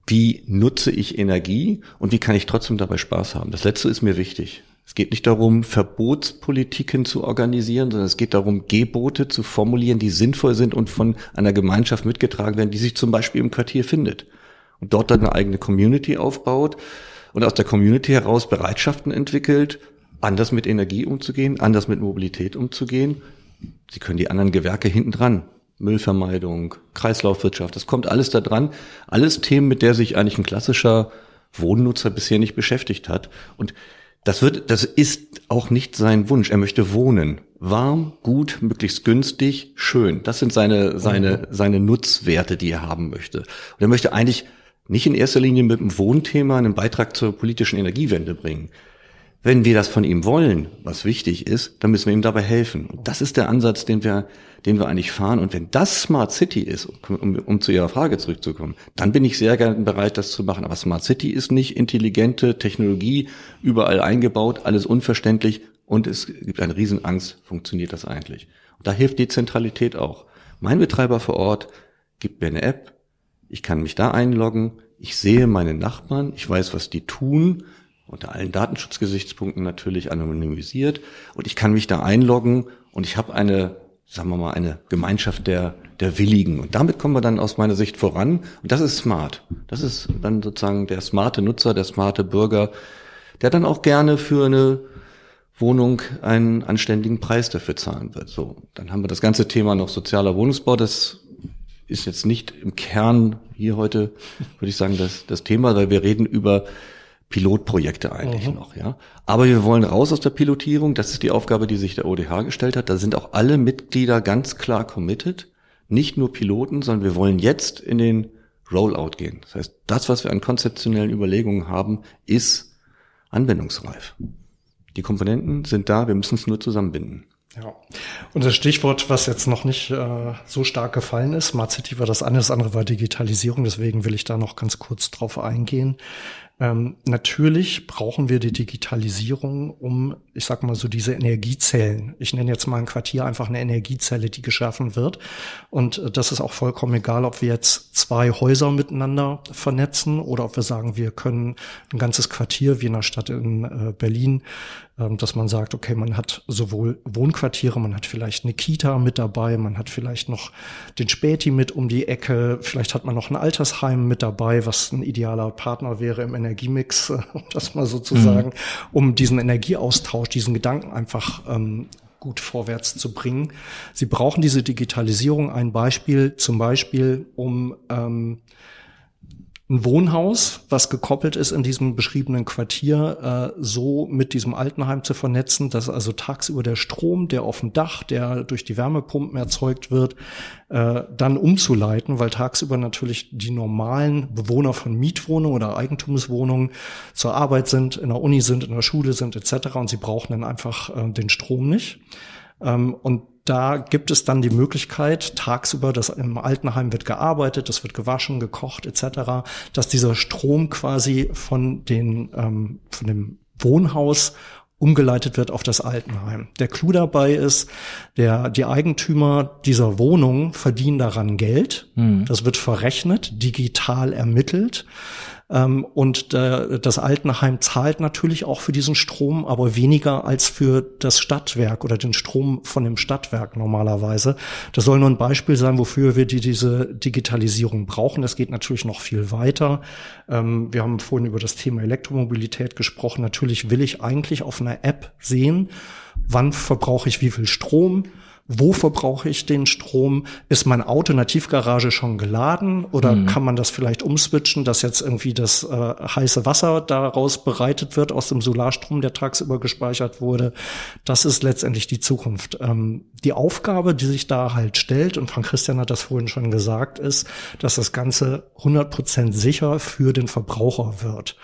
wie nutze ich Energie und wie kann ich trotzdem dabei Spaß haben. Das Letzte ist mir wichtig. Es geht nicht darum, Verbotspolitiken zu organisieren, sondern es geht darum, Gebote zu formulieren, die sinnvoll sind und von einer Gemeinschaft mitgetragen werden, die sich zum Beispiel im Quartier findet und dort dann eine eigene Community aufbaut und aus der Community heraus Bereitschaften entwickelt, anders mit Energie umzugehen, anders mit Mobilität umzugehen. Sie können die anderen Gewerke hinten dran. Müllvermeidung, Kreislaufwirtschaft, das kommt alles da dran. Alles Themen, mit der sich eigentlich ein klassischer Wohnnutzer bisher nicht beschäftigt hat. Und das wird, das ist auch nicht sein Wunsch. Er möchte wohnen. Warm, gut, möglichst günstig, schön. Das sind seine, seine, mhm. seine Nutzwerte, die er haben möchte. Und er möchte eigentlich nicht in erster Linie mit dem Wohnthema einen Beitrag zur politischen Energiewende bringen. Wenn wir das von ihm wollen, was wichtig ist, dann müssen wir ihm dabei helfen. Und das ist der Ansatz, den wir, den wir eigentlich fahren. Und wenn das Smart City ist, um, um zu Ihrer Frage zurückzukommen, dann bin ich sehr gerne bereit, das zu machen. Aber Smart City ist nicht intelligente Technologie, überall eingebaut, alles unverständlich und es gibt eine Riesenangst, funktioniert das eigentlich? Und da hilft Dezentralität auch. Mein Betreiber vor Ort gibt mir eine App, ich kann mich da einloggen, ich sehe meine Nachbarn, ich weiß, was die tun, unter allen Datenschutzgesichtspunkten natürlich anonymisiert und ich kann mich da einloggen und ich habe eine, sagen wir mal, eine Gemeinschaft der, der Willigen. Und damit kommen wir dann aus meiner Sicht voran und das ist smart. Das ist dann sozusagen der smarte Nutzer, der smarte Bürger, der dann auch gerne für eine Wohnung einen anständigen Preis dafür zahlen wird. So, dann haben wir das ganze Thema noch sozialer Wohnungsbau. Das ist jetzt nicht im Kern hier heute, würde ich sagen, das, das Thema, weil wir reden über Pilotprojekte eigentlich mhm. noch, ja. Aber wir wollen raus aus der Pilotierung. Das ist die Aufgabe, die sich der ODH gestellt hat. Da sind auch alle Mitglieder ganz klar committed. Nicht nur Piloten, sondern wir wollen jetzt in den Rollout gehen. Das heißt, das, was wir an konzeptionellen Überlegungen haben, ist anwendungsreif. Die Komponenten sind da, wir müssen es nur zusammenbinden. Ja. Und das Stichwort, was jetzt noch nicht äh, so stark gefallen ist, Smart City war das eine, das andere war Digitalisierung, deswegen will ich da noch ganz kurz drauf eingehen. Ähm, natürlich brauchen wir die Digitalisierung, um, ich sag mal so, diese Energiezellen. Ich nenne jetzt mal ein Quartier einfach eine Energiezelle, die geschaffen wird. Und äh, das ist auch vollkommen egal, ob wir jetzt zwei Häuser miteinander vernetzen oder ob wir sagen, wir können ein ganzes Quartier wie in einer Stadt in äh, Berlin dass man sagt, okay, man hat sowohl Wohnquartiere, man hat vielleicht eine Kita mit dabei, man hat vielleicht noch den Späti mit um die Ecke, vielleicht hat man noch ein Altersheim mit dabei, was ein idealer Partner wäre im Energiemix, um das mal so zu mhm. um diesen Energieaustausch, diesen Gedanken einfach ähm, gut vorwärts zu bringen. Sie brauchen diese Digitalisierung. Ein Beispiel zum Beispiel, um ähm, ein Wohnhaus, was gekoppelt ist in diesem beschriebenen Quartier, äh, so mit diesem Altenheim zu vernetzen, dass also tagsüber der Strom, der auf dem Dach, der durch die Wärmepumpen erzeugt wird, äh, dann umzuleiten, weil tagsüber natürlich die normalen Bewohner von Mietwohnungen oder Eigentumswohnungen zur Arbeit sind, in der Uni sind, in der Schule sind etc. Und sie brauchen dann einfach äh, den Strom nicht. Ähm, und da gibt es dann die Möglichkeit, tagsüber, das im Altenheim wird gearbeitet, es wird gewaschen, gekocht etc., dass dieser Strom quasi von den ähm, von dem Wohnhaus umgeleitet wird auf das Altenheim. Der Clou dabei ist, der, die Eigentümer dieser Wohnung verdienen daran Geld. Mhm. Das wird verrechnet, digital ermittelt. Ähm, und das Altenheim zahlt natürlich auch für diesen Strom, aber weniger als für das Stadtwerk oder den Strom von dem Stadtwerk normalerweise. Das soll nur ein Beispiel sein, wofür wir die, diese Digitalisierung brauchen. Das geht natürlich noch viel weiter. Ähm, wir haben vorhin über das Thema Elektromobilität gesprochen. Natürlich will ich eigentlich auf einer App sehen, wann verbrauche ich wie viel Strom, wo verbrauche ich den Strom? Ist mein Auto in der Tiefgarage schon geladen oder mhm. kann man das vielleicht umswitchen, dass jetzt irgendwie das äh, heiße Wasser daraus bereitet wird aus dem Solarstrom, der tagsüber gespeichert wurde? Das ist letztendlich die Zukunft. Ähm, die Aufgabe, die sich da halt stellt, und Frank Christian hat das vorhin schon gesagt, ist, dass das Ganze 100 Prozent sicher für den Verbraucher wird.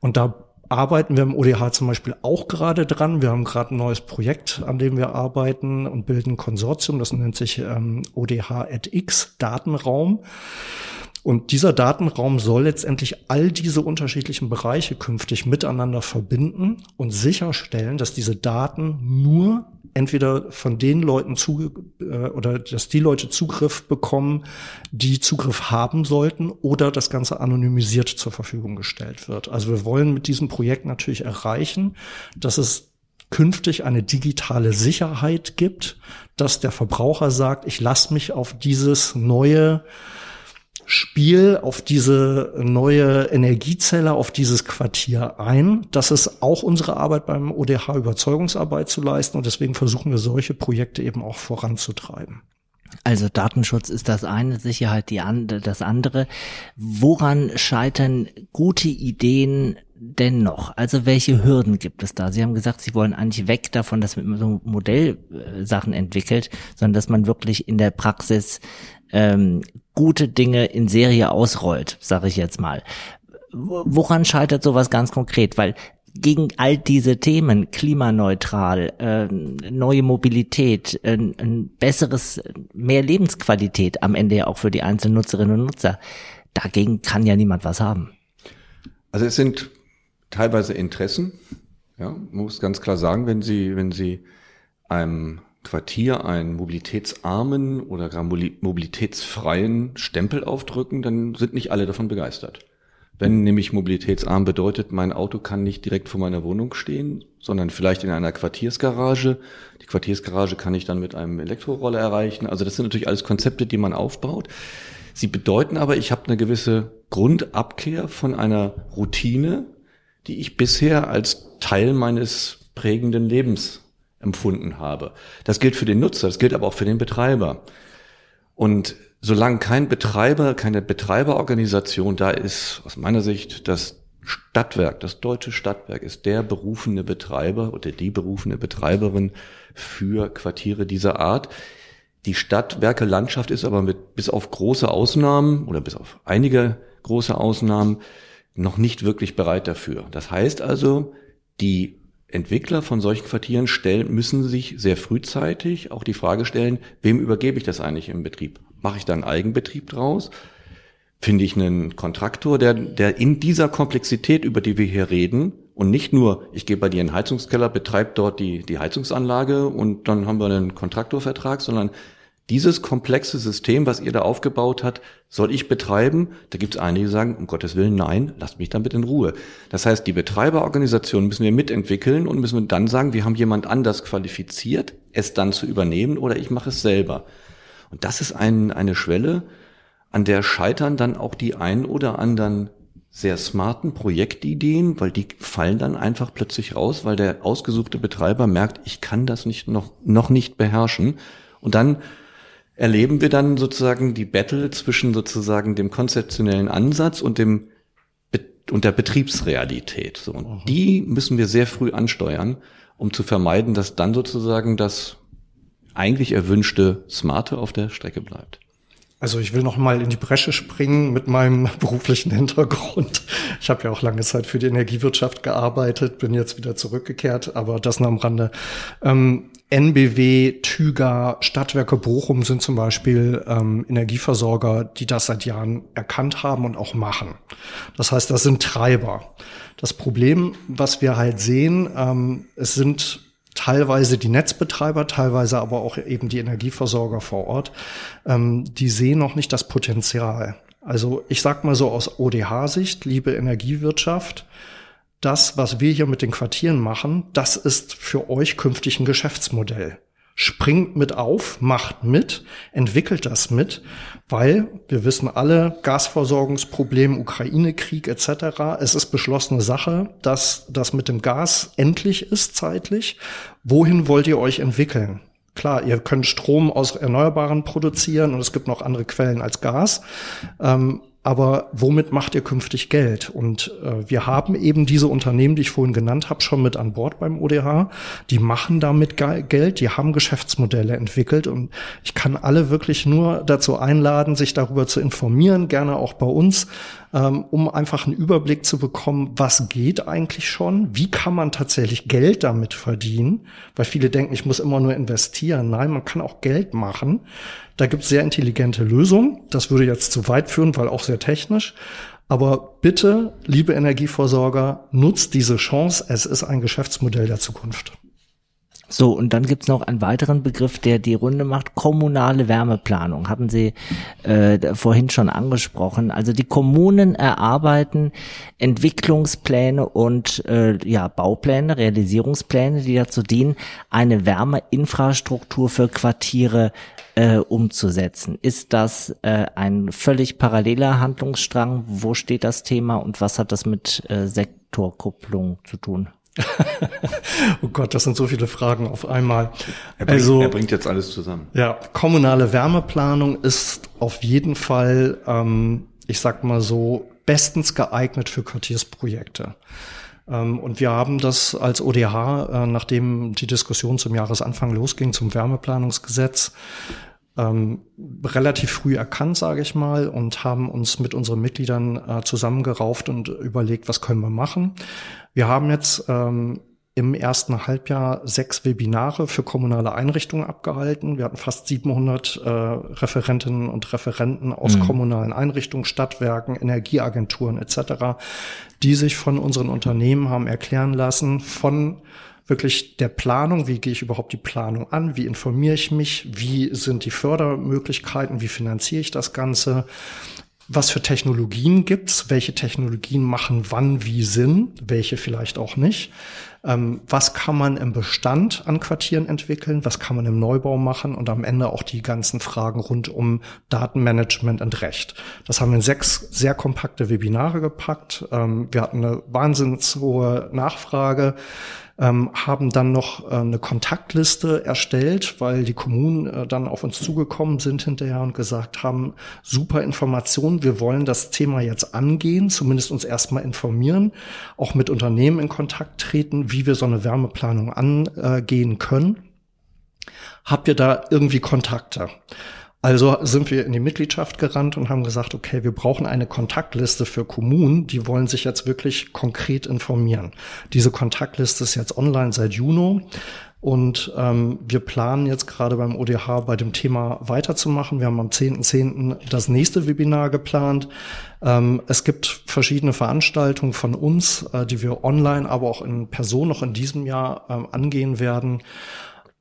Und da arbeiten wir im ODH zum Beispiel auch gerade dran. Wir haben gerade ein neues Projekt, an dem wir arbeiten und bilden ein Konsortium. Das nennt sich ähm, ODH X Datenraum. Und dieser Datenraum soll letztendlich all diese unterschiedlichen Bereiche künftig miteinander verbinden und sicherstellen, dass diese Daten nur entweder von den Leuten zu äh, oder dass die Leute Zugriff bekommen, die Zugriff haben sollten oder das Ganze anonymisiert zur Verfügung gestellt wird. Also wir wollen mit diesem Projekt natürlich erreichen, dass es künftig eine digitale Sicherheit gibt, dass der Verbraucher sagt, ich lasse mich auf dieses neue Spiel auf diese neue Energiezelle, auf dieses Quartier ein. Das ist auch unsere Arbeit beim ODH, Überzeugungsarbeit zu leisten. Und deswegen versuchen wir solche Projekte eben auch voranzutreiben. Also Datenschutz ist das eine, Sicherheit die andere, das andere. Woran scheitern gute Ideen denn noch? Also welche Hürden gibt es da? Sie haben gesagt, Sie wollen eigentlich weg davon, dass man so Modellsachen entwickelt, sondern dass man wirklich in der Praxis ähm, gute Dinge in Serie ausrollt, sage ich jetzt mal. Woran scheitert sowas ganz konkret? Weil gegen all diese Themen, klimaneutral, äh, neue Mobilität, äh, ein besseres, mehr Lebensqualität am Ende ja auch für die einzelnen Nutzerinnen und Nutzer, dagegen kann ja niemand was haben. Also es sind teilweise Interessen, ja, man muss ganz klar sagen, wenn Sie, wenn Sie einem Quartier einen mobilitätsarmen oder gar mobilitätsfreien Stempel aufdrücken, dann sind nicht alle davon begeistert. Wenn nämlich mobilitätsarm bedeutet, mein Auto kann nicht direkt vor meiner Wohnung stehen, sondern vielleicht in einer Quartiersgarage. Die Quartiersgarage kann ich dann mit einem Elektroroller erreichen. Also das sind natürlich alles Konzepte, die man aufbaut. Sie bedeuten aber, ich habe eine gewisse Grundabkehr von einer Routine, die ich bisher als Teil meines prägenden Lebens empfunden habe. Das gilt für den Nutzer, das gilt aber auch für den Betreiber. Und solange kein Betreiber, keine Betreiberorganisation da ist, aus meiner Sicht, das Stadtwerk, das deutsche Stadtwerk ist der berufene Betreiber oder die berufene Betreiberin für Quartiere dieser Art. Die Stadtwerke Landschaft ist aber mit, bis auf große Ausnahmen oder bis auf einige große Ausnahmen noch nicht wirklich bereit dafür. Das heißt also, die Entwickler von solchen Quartieren stellen, müssen sich sehr frühzeitig auch die Frage stellen, wem übergebe ich das eigentlich im Betrieb? Mache ich da einen Eigenbetrieb draus? Finde ich einen Kontraktor, der, der in dieser Komplexität, über die wir hier reden, und nicht nur, ich gehe bei dir in den Heizungskeller, betreibe dort die, die Heizungsanlage und dann haben wir einen Kontraktorvertrag, sondern dieses komplexe System, was ihr da aufgebaut habt, soll ich betreiben? Da gibt es einige, die sagen, um Gottes Willen, nein, lasst mich damit in Ruhe. Das heißt, die Betreiberorganisation müssen wir mitentwickeln und müssen dann sagen, wir haben jemand anders qualifiziert, es dann zu übernehmen oder ich mache es selber. Und das ist ein, eine Schwelle, an der scheitern dann auch die ein oder anderen sehr smarten Projektideen, weil die fallen dann einfach plötzlich raus, weil der ausgesuchte Betreiber merkt, ich kann das nicht noch, noch nicht beherrschen. Und dann erleben wir dann sozusagen die Battle zwischen sozusagen dem konzeptionellen Ansatz und dem und der Betriebsrealität. So, und mhm. die müssen wir sehr früh ansteuern, um zu vermeiden, dass dann sozusagen das eigentlich erwünschte Smarte auf der Strecke bleibt. Also ich will noch mal in die Bresche springen mit meinem beruflichen Hintergrund. Ich habe ja auch lange Zeit für die Energiewirtschaft gearbeitet, bin jetzt wieder zurückgekehrt, aber das nur am Rande. Ähm, NBW, Tüger, Stadtwerke Bochum sind zum Beispiel ähm, Energieversorger, die das seit Jahren erkannt haben und auch machen. Das heißt, das sind Treiber. Das Problem, was wir halt sehen, ähm, es sind teilweise die Netzbetreiber, teilweise aber auch eben die Energieversorger vor Ort, ähm, die sehen noch nicht das Potenzial. Also ich sag mal so aus ODH-Sicht, liebe Energiewirtschaft, das, was wir hier mit den Quartieren machen, das ist für euch künftig ein Geschäftsmodell springt mit auf, macht mit, entwickelt das mit, weil wir wissen alle, Gasversorgungsproblem, Ukraine-Krieg etc., es ist beschlossene Sache, dass das mit dem Gas endlich ist zeitlich. Wohin wollt ihr euch entwickeln? Klar, ihr könnt Strom aus Erneuerbaren produzieren und es gibt noch andere Quellen als Gas. Ähm, aber womit macht ihr künftig Geld? Und äh, wir haben eben diese Unternehmen, die ich vorhin genannt habe, schon mit an Bord beim ODH. Die machen damit Geld, die haben Geschäftsmodelle entwickelt und ich kann alle wirklich nur dazu einladen, sich darüber zu informieren, gerne auch bei uns, um einfach einen Überblick zu bekommen, was geht eigentlich schon, wie kann man tatsächlich Geld damit verdienen, weil viele denken, ich muss immer nur investieren. Nein, man kann auch Geld machen. Da gibt es sehr intelligente Lösungen. Das würde jetzt zu weit führen, weil auch sehr technisch. Aber bitte, liebe Energieversorger, nutzt diese Chance. Es ist ein Geschäftsmodell der Zukunft. So, und dann gibt's noch einen weiteren Begriff, der die Runde macht, kommunale Wärmeplanung. Haben Sie äh, vorhin schon angesprochen. Also die Kommunen erarbeiten Entwicklungspläne und äh, ja, Baupläne, Realisierungspläne, die dazu dienen, eine Wärmeinfrastruktur für Quartiere äh, umzusetzen. Ist das äh, ein völlig paralleler Handlungsstrang? Wo steht das Thema und was hat das mit äh, Sektorkupplung zu tun? oh Gott, das sind so viele Fragen auf einmal. Er bringt, also, er bringt jetzt alles zusammen. Ja, kommunale Wärmeplanung ist auf jeden Fall, ähm, ich sag mal so, bestens geeignet für Quartiersprojekte. Ähm, und wir haben das als ODH, äh, nachdem die Diskussion zum Jahresanfang losging zum Wärmeplanungsgesetz, ähm, relativ früh erkannt, sage ich mal, und haben uns mit unseren Mitgliedern äh, zusammengerauft und überlegt, was können wir machen. Wir haben jetzt ähm, im ersten Halbjahr sechs Webinare für kommunale Einrichtungen abgehalten. Wir hatten fast 700 äh, Referentinnen und Referenten aus mhm. kommunalen Einrichtungen, Stadtwerken, Energieagenturen etc., die sich von unseren Unternehmen haben erklären lassen, von wirklich der Planung, wie gehe ich überhaupt die Planung an, wie informiere ich mich, wie sind die Fördermöglichkeiten, wie finanziere ich das Ganze, was für Technologien gibt's, welche Technologien machen wann wie Sinn, welche vielleicht auch nicht. Ähm, was kann man im Bestand an Quartieren entwickeln, was kann man im Neubau machen und am Ende auch die ganzen Fragen rund um Datenmanagement und Recht. Das haben wir in sechs sehr kompakte Webinare gepackt. Ähm, wir hatten eine wahnsinns hohe Nachfrage ähm, haben dann noch äh, eine Kontaktliste erstellt, weil die Kommunen äh, dann auf uns zugekommen sind hinterher und gesagt haben, super Information, wir wollen das Thema jetzt angehen, zumindest uns erstmal informieren, auch mit Unternehmen in Kontakt treten, wie wir so eine Wärmeplanung angehen können. Habt ihr da irgendwie Kontakte? Also sind wir in die Mitgliedschaft gerannt und haben gesagt, okay, wir brauchen eine Kontaktliste für Kommunen, die wollen sich jetzt wirklich konkret informieren. Diese Kontaktliste ist jetzt online seit Juni. Und ähm, wir planen jetzt gerade beim ODH bei dem Thema weiterzumachen. Wir haben am 10.10. .10. das nächste Webinar geplant. Ähm, es gibt verschiedene Veranstaltungen von uns, äh, die wir online, aber auch in Person noch in diesem Jahr ähm, angehen werden.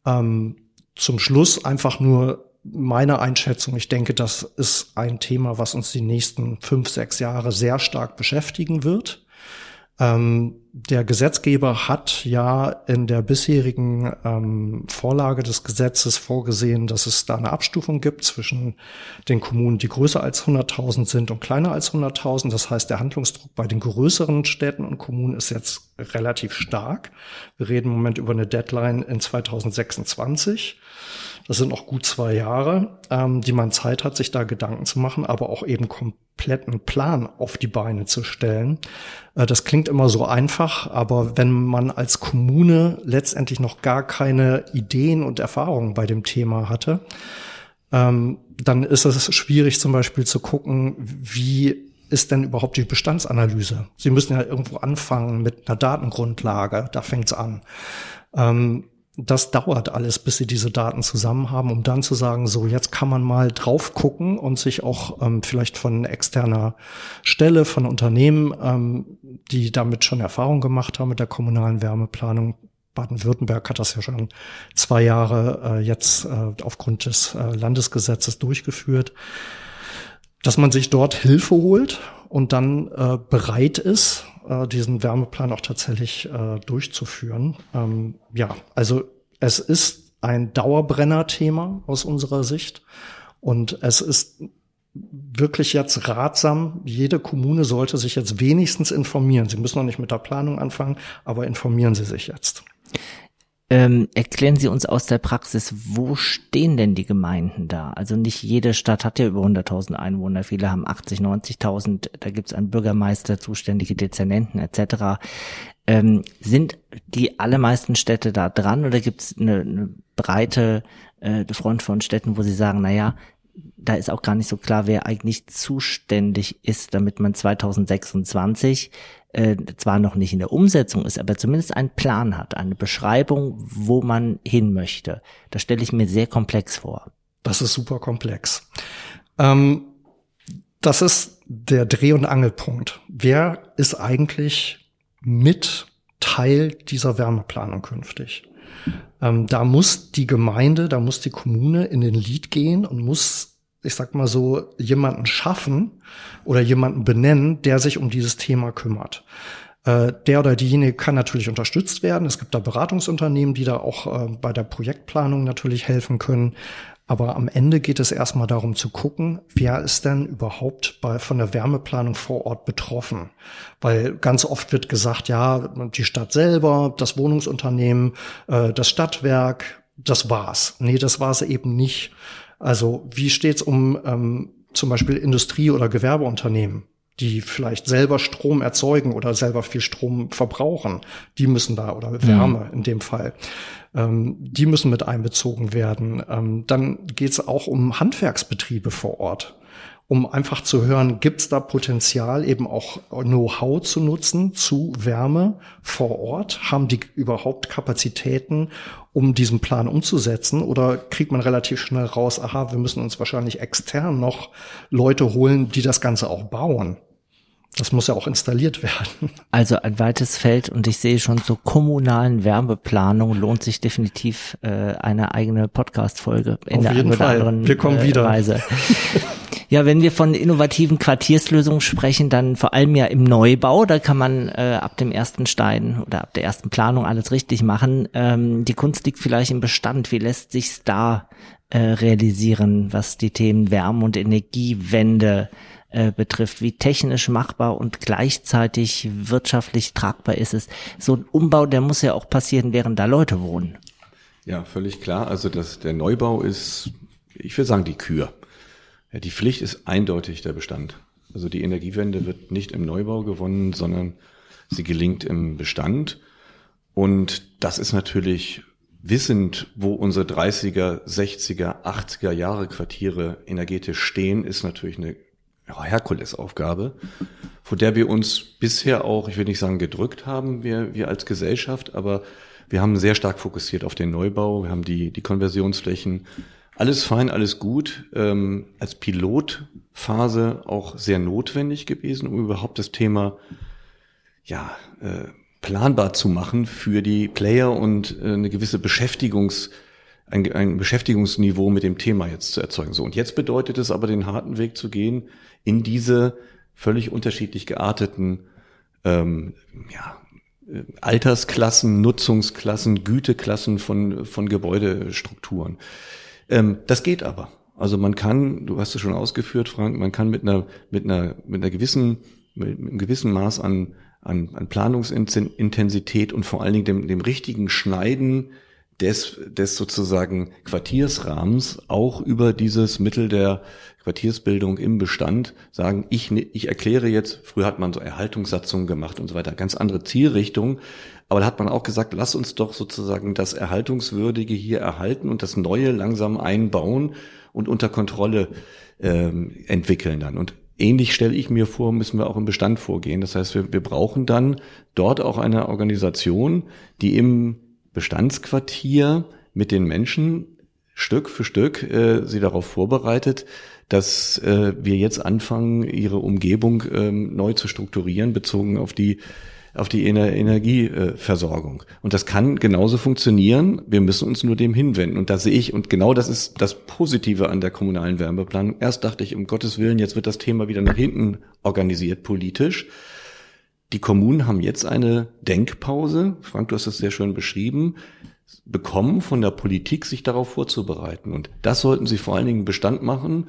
Ähm, zum Schluss einfach nur meine Einschätzung, ich denke, das ist ein Thema, was uns die nächsten fünf, sechs Jahre sehr stark beschäftigen wird. Ähm, der Gesetzgeber hat ja in der bisherigen ähm, Vorlage des Gesetzes vorgesehen, dass es da eine Abstufung gibt zwischen den Kommunen, die größer als 100.000 sind und kleiner als 100.000. Das heißt, der Handlungsdruck bei den größeren Städten und Kommunen ist jetzt relativ stark. Wir reden im Moment über eine Deadline in 2026. Das sind noch gut zwei Jahre, ähm, die man Zeit hat, sich da Gedanken zu machen, aber auch eben kompletten Plan auf die Beine zu stellen. Äh, das klingt immer so einfach, aber wenn man als Kommune letztendlich noch gar keine Ideen und Erfahrungen bei dem Thema hatte, ähm, dann ist es schwierig zum Beispiel zu gucken, wie ist denn überhaupt die Bestandsanalyse? Sie müssen ja irgendwo anfangen mit einer Datengrundlage, da fängt's an. Ähm, das dauert alles, bis sie diese Daten zusammen haben, um dann zu sagen, so jetzt kann man mal drauf gucken und sich auch ähm, vielleicht von externer Stelle, von Unternehmen, ähm, die damit schon Erfahrung gemacht haben mit der kommunalen Wärmeplanung. Baden-Württemberg hat das ja schon zwei Jahre äh, jetzt äh, aufgrund des äh, Landesgesetzes durchgeführt, dass man sich dort Hilfe holt und dann äh, bereit ist, äh, diesen Wärmeplan auch tatsächlich äh, durchzuführen. Ähm, ja, also es ist ein Dauerbrenner-Thema aus unserer Sicht und es ist wirklich jetzt ratsam. Jede Kommune sollte sich jetzt wenigstens informieren. Sie müssen noch nicht mit der Planung anfangen, aber informieren Sie sich jetzt. Ähm, erklären Sie uns aus der Praxis, wo stehen denn die Gemeinden da? Also nicht jede Stadt hat ja über 100.000 Einwohner, viele haben 80, 90.000, da gibt es einen Bürgermeister, zuständige Dezernenten etc. Ähm, sind die allermeisten Städte da dran oder gibt es eine, eine breite äh, Front von Städten, wo Sie sagen, na ja, da ist auch gar nicht so klar, wer eigentlich zuständig ist, damit man 2026 äh, zwar noch nicht in der Umsetzung ist, aber zumindest einen Plan hat, eine Beschreibung, wo man hin möchte. Das stelle ich mir sehr komplex vor. Das ist super komplex. Ähm, das ist der Dreh- und Angelpunkt. Wer ist eigentlich mit Teil dieser Wärmeplanung künftig? Ähm, da muss die Gemeinde, da muss die Kommune in den Lied gehen und muss ich sag mal so, jemanden schaffen oder jemanden benennen, der sich um dieses Thema kümmert. Äh, der oder diejenige kann natürlich unterstützt werden. Es gibt da Beratungsunternehmen, die da auch äh, bei der Projektplanung natürlich helfen können. Aber am Ende geht es erstmal darum zu gucken, wer ist denn überhaupt bei, von der Wärmeplanung vor Ort betroffen? Weil ganz oft wird gesagt, ja, die Stadt selber, das Wohnungsunternehmen, äh, das Stadtwerk, das war's. Nee, das war's eben nicht. Also wie steht's um ähm, zum Beispiel Industrie- oder Gewerbeunternehmen, die vielleicht selber Strom erzeugen oder selber viel Strom verbrauchen? Die müssen da, oder Wärme mhm. in dem Fall, ähm, die müssen mit einbezogen werden. Ähm, dann geht's auch um Handwerksbetriebe vor Ort um einfach zu hören, gibt es da Potenzial, eben auch Know-how zu nutzen zu Wärme vor Ort? Haben die überhaupt Kapazitäten, um diesen Plan umzusetzen? Oder kriegt man relativ schnell raus, aha, wir müssen uns wahrscheinlich extern noch Leute holen, die das Ganze auch bauen? Das muss ja auch installiert werden. Also ein weites Feld und ich sehe schon zur kommunalen Wärmeplanung lohnt sich definitiv äh, eine eigene Podcast-Folge in Auf der jeden Fall. anderen wir kommen äh, wieder. Weise. Ja, wenn wir von innovativen Quartierslösungen sprechen, dann vor allem ja im Neubau. Da kann man äh, ab dem ersten Stein oder ab der ersten Planung alles richtig machen. Ähm, die Kunst liegt vielleicht im Bestand. Wie lässt sich's da äh, realisieren, was die Themen Wärme und Energiewende äh, betrifft, wie technisch machbar und gleichzeitig wirtschaftlich tragbar ist es. So ein Umbau, der muss ja auch passieren, während da Leute wohnen. Ja, völlig klar. Also das, der Neubau ist, ich würde sagen, die Kür. Ja, die Pflicht ist eindeutig der Bestand. Also die Energiewende wird nicht im Neubau gewonnen, sondern sie gelingt im Bestand. Und das ist natürlich wissend, wo unsere 30er, 60er, 80er Jahre Quartiere energetisch stehen, ist natürlich eine Herkulesaufgabe, vor der wir uns bisher auch, ich will nicht sagen gedrückt haben, wir, wir als Gesellschaft, aber wir haben sehr stark fokussiert auf den Neubau, wir haben die, die Konversionsflächen, alles fein, alles gut, ähm, als Pilotphase auch sehr notwendig gewesen, um überhaupt das Thema ja, äh, planbar zu machen für die Player und äh, eine gewisse Beschäftigungs- ein, ein Beschäftigungsniveau mit dem Thema jetzt zu erzeugen. So und jetzt bedeutet es aber den harten Weg zu gehen in diese völlig unterschiedlich gearteten ähm, ja, äh, Altersklassen, Nutzungsklassen, Güteklassen von von Gebäudestrukturen. Ähm, das geht aber. Also man kann, du hast es schon ausgeführt, Frank, man kann mit einer mit einer mit einer gewissen mit einem gewissen Maß an an, an Planungsintensität und vor allen Dingen dem, dem richtigen Schneiden des, des sozusagen Quartiersrahmens auch über dieses Mittel der Quartiersbildung im Bestand sagen, ich, ich erkläre jetzt, früher hat man so Erhaltungssatzungen gemacht und so weiter, ganz andere Zielrichtung. Aber da hat man auch gesagt, lass uns doch sozusagen das Erhaltungswürdige hier erhalten und das Neue langsam einbauen und unter Kontrolle ähm, entwickeln dann. Und ähnlich stelle ich mir vor, müssen wir auch im Bestand vorgehen. Das heißt, wir, wir brauchen dann dort auch eine Organisation, die im Bestandsquartier mit den Menschen Stück für Stück äh, sie darauf vorbereitet, dass äh, wir jetzt anfangen, ihre Umgebung ähm, neu zu strukturieren, bezogen auf die auf die Ener Energieversorgung. Und das kann genauso funktionieren. Wir müssen uns nur dem hinwenden. Und da sehe ich, und genau das ist das Positive an der kommunalen Wärmeplanung. Erst dachte ich, um Gottes Willen, jetzt wird das Thema wieder nach hinten organisiert politisch. Die Kommunen haben jetzt eine Denkpause. Frank, du hast es sehr schön beschrieben bekommen von der Politik, sich darauf vorzubereiten. Und das sollten sie vor allen Dingen Bestand machen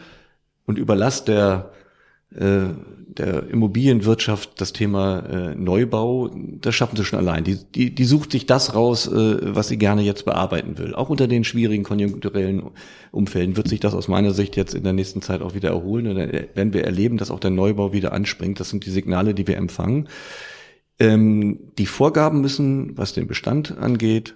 und überlasst der, äh, der Immobilienwirtschaft das Thema äh, Neubau, das schaffen sie schon allein. Die, die, die sucht sich das raus, äh, was sie gerne jetzt bearbeiten will. Auch unter den schwierigen konjunkturellen Umfällen wird sich das aus meiner Sicht jetzt in der nächsten Zeit auch wieder erholen. Und dann werden wir erleben, dass auch der Neubau wieder anspringt. Das sind die Signale, die wir empfangen. Ähm, die Vorgaben müssen, was den Bestand angeht,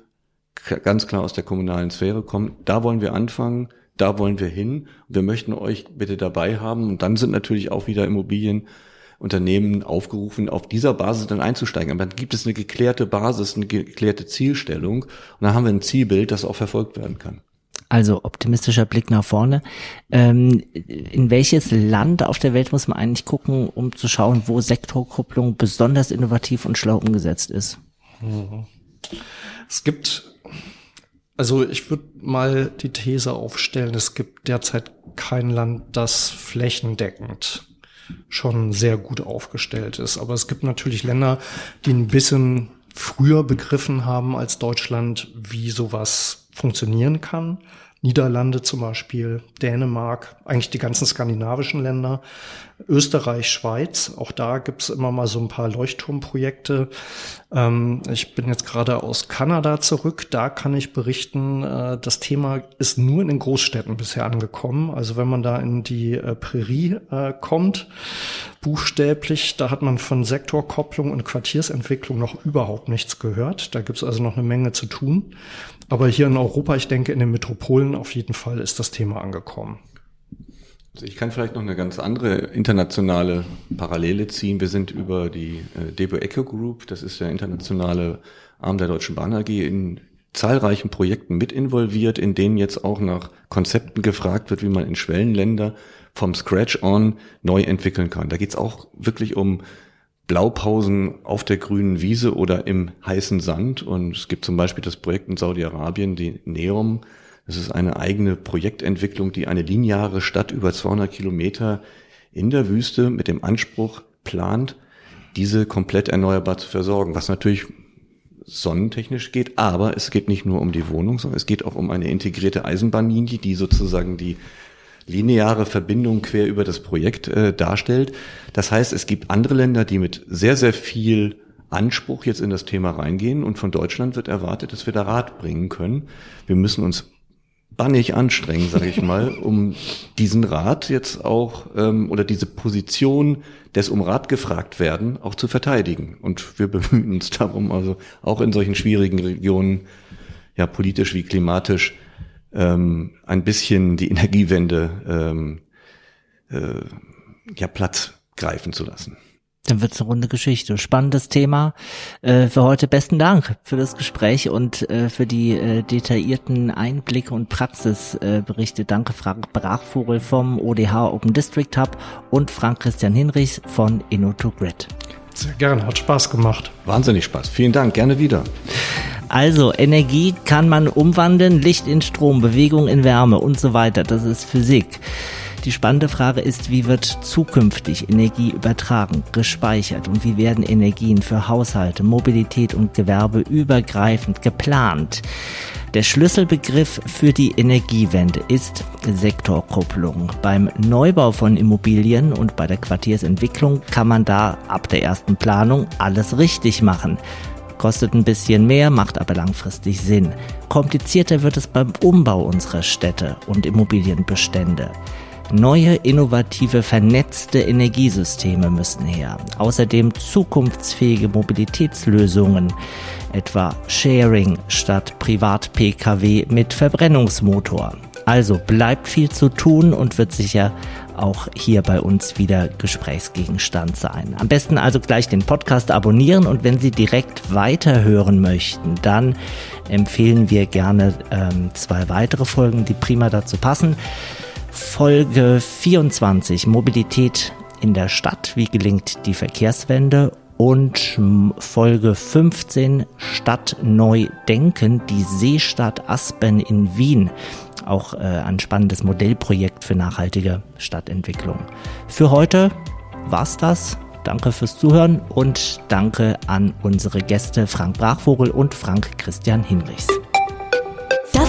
ganz klar aus der kommunalen Sphäre kommen. Da wollen wir anfangen, da wollen wir hin. Wir möchten euch bitte dabei haben. Und dann sind natürlich auch wieder Immobilienunternehmen aufgerufen, auf dieser Basis dann einzusteigen. Aber dann gibt es eine geklärte Basis, eine geklärte Zielstellung. Und dann haben wir ein Zielbild, das auch verfolgt werden kann. Also optimistischer Blick nach vorne. Ähm, in welches Land auf der Welt muss man eigentlich gucken, um zu schauen, wo Sektorkupplung besonders innovativ und schlau umgesetzt ist? Es gibt also ich würde mal die These aufstellen, es gibt derzeit kein Land, das flächendeckend schon sehr gut aufgestellt ist. Aber es gibt natürlich Länder, die ein bisschen früher begriffen haben als Deutschland, wie sowas funktionieren kann. Niederlande zum Beispiel, Dänemark, eigentlich die ganzen skandinavischen Länder, Österreich, Schweiz. Auch da gibt's immer mal so ein paar Leuchtturmprojekte. Ähm, ich bin jetzt gerade aus Kanada zurück. Da kann ich berichten, äh, das Thema ist nur in den Großstädten bisher angekommen. Also wenn man da in die äh, Prärie äh, kommt, buchstäblich, da hat man von Sektorkopplung und Quartiersentwicklung noch überhaupt nichts gehört. Da gibt's also noch eine Menge zu tun. Aber hier in Europa, ich denke in den Metropolen auf jeden Fall ist das Thema angekommen. Also ich kann vielleicht noch eine ganz andere internationale Parallele ziehen. Wir sind über die äh, Debo Eco Group, das ist der internationale Arm der Deutschen Bahn AG, in zahlreichen Projekten mit involviert, in denen jetzt auch nach Konzepten gefragt wird, wie man in Schwellenländer vom Scratch on neu entwickeln kann. Da geht es auch wirklich um Blaupausen auf der grünen Wiese oder im heißen Sand. Und es gibt zum Beispiel das Projekt in Saudi-Arabien, die Neom. Das ist eine eigene Projektentwicklung, die eine lineare Stadt über 200 Kilometer in der Wüste mit dem Anspruch plant, diese komplett erneuerbar zu versorgen, was natürlich sonnentechnisch geht, aber es geht nicht nur um die Wohnung, sondern es geht auch um eine integrierte Eisenbahnlinie, die sozusagen die lineare Verbindung quer über das Projekt äh, darstellt. Das heißt, es gibt andere Länder, die mit sehr, sehr viel Anspruch jetzt in das Thema reingehen und von Deutschland wird erwartet, dass wir da Rat bringen können. Wir müssen uns bannig anstrengen, sage ich mal, um diesen Rat jetzt auch ähm, oder diese Position des um Rat gefragt werden auch zu verteidigen. Und wir bemühen uns darum, also auch in solchen schwierigen Regionen, ja politisch wie klimatisch, ähm, ein bisschen die Energiewende ähm, äh, ja Platz greifen zu lassen. Dann wird's eine runde Geschichte. Spannendes Thema. Äh, für heute besten Dank für das Gespräch und äh, für die äh, detaillierten Einblicke und Praxisberichte. Danke Frank Brachvogel vom ODH Open District Hub und Frank Christian Hinrichs von Inno2Grid. Sehr gerne, hat Spaß gemacht. Wahnsinnig Spaß. Vielen Dank, gerne wieder. Also Energie kann man umwandeln, Licht in Strom, Bewegung in Wärme und so weiter. Das ist Physik. Die spannende Frage ist, wie wird zukünftig Energie übertragen, gespeichert und wie werden Energien für Haushalte, Mobilität und Gewerbe übergreifend geplant? Der Schlüsselbegriff für die Energiewende ist Sektorkupplung. Beim Neubau von Immobilien und bei der Quartiersentwicklung kann man da ab der ersten Planung alles richtig machen. kostet ein bisschen mehr, macht aber langfristig Sinn. Komplizierter wird es beim Umbau unserer Städte und Immobilienbestände. Neue, innovative, vernetzte Energiesysteme müssen her. Außerdem zukunftsfähige Mobilitätslösungen, etwa Sharing statt Privat-Pkw mit Verbrennungsmotor. Also bleibt viel zu tun und wird sicher auch hier bei uns wieder Gesprächsgegenstand sein. Am besten also gleich den Podcast abonnieren und wenn Sie direkt weiterhören möchten, dann empfehlen wir gerne ähm, zwei weitere Folgen, die prima dazu passen. Folge 24 Mobilität in der Stadt. Wie gelingt die Verkehrswende? Und Folge 15 Stadt neu denken, die Seestadt Aspen in Wien. Auch äh, ein spannendes Modellprojekt für nachhaltige Stadtentwicklung. Für heute war's das. Danke fürs Zuhören und danke an unsere Gäste Frank Brachvogel und Frank Christian Hinrichs.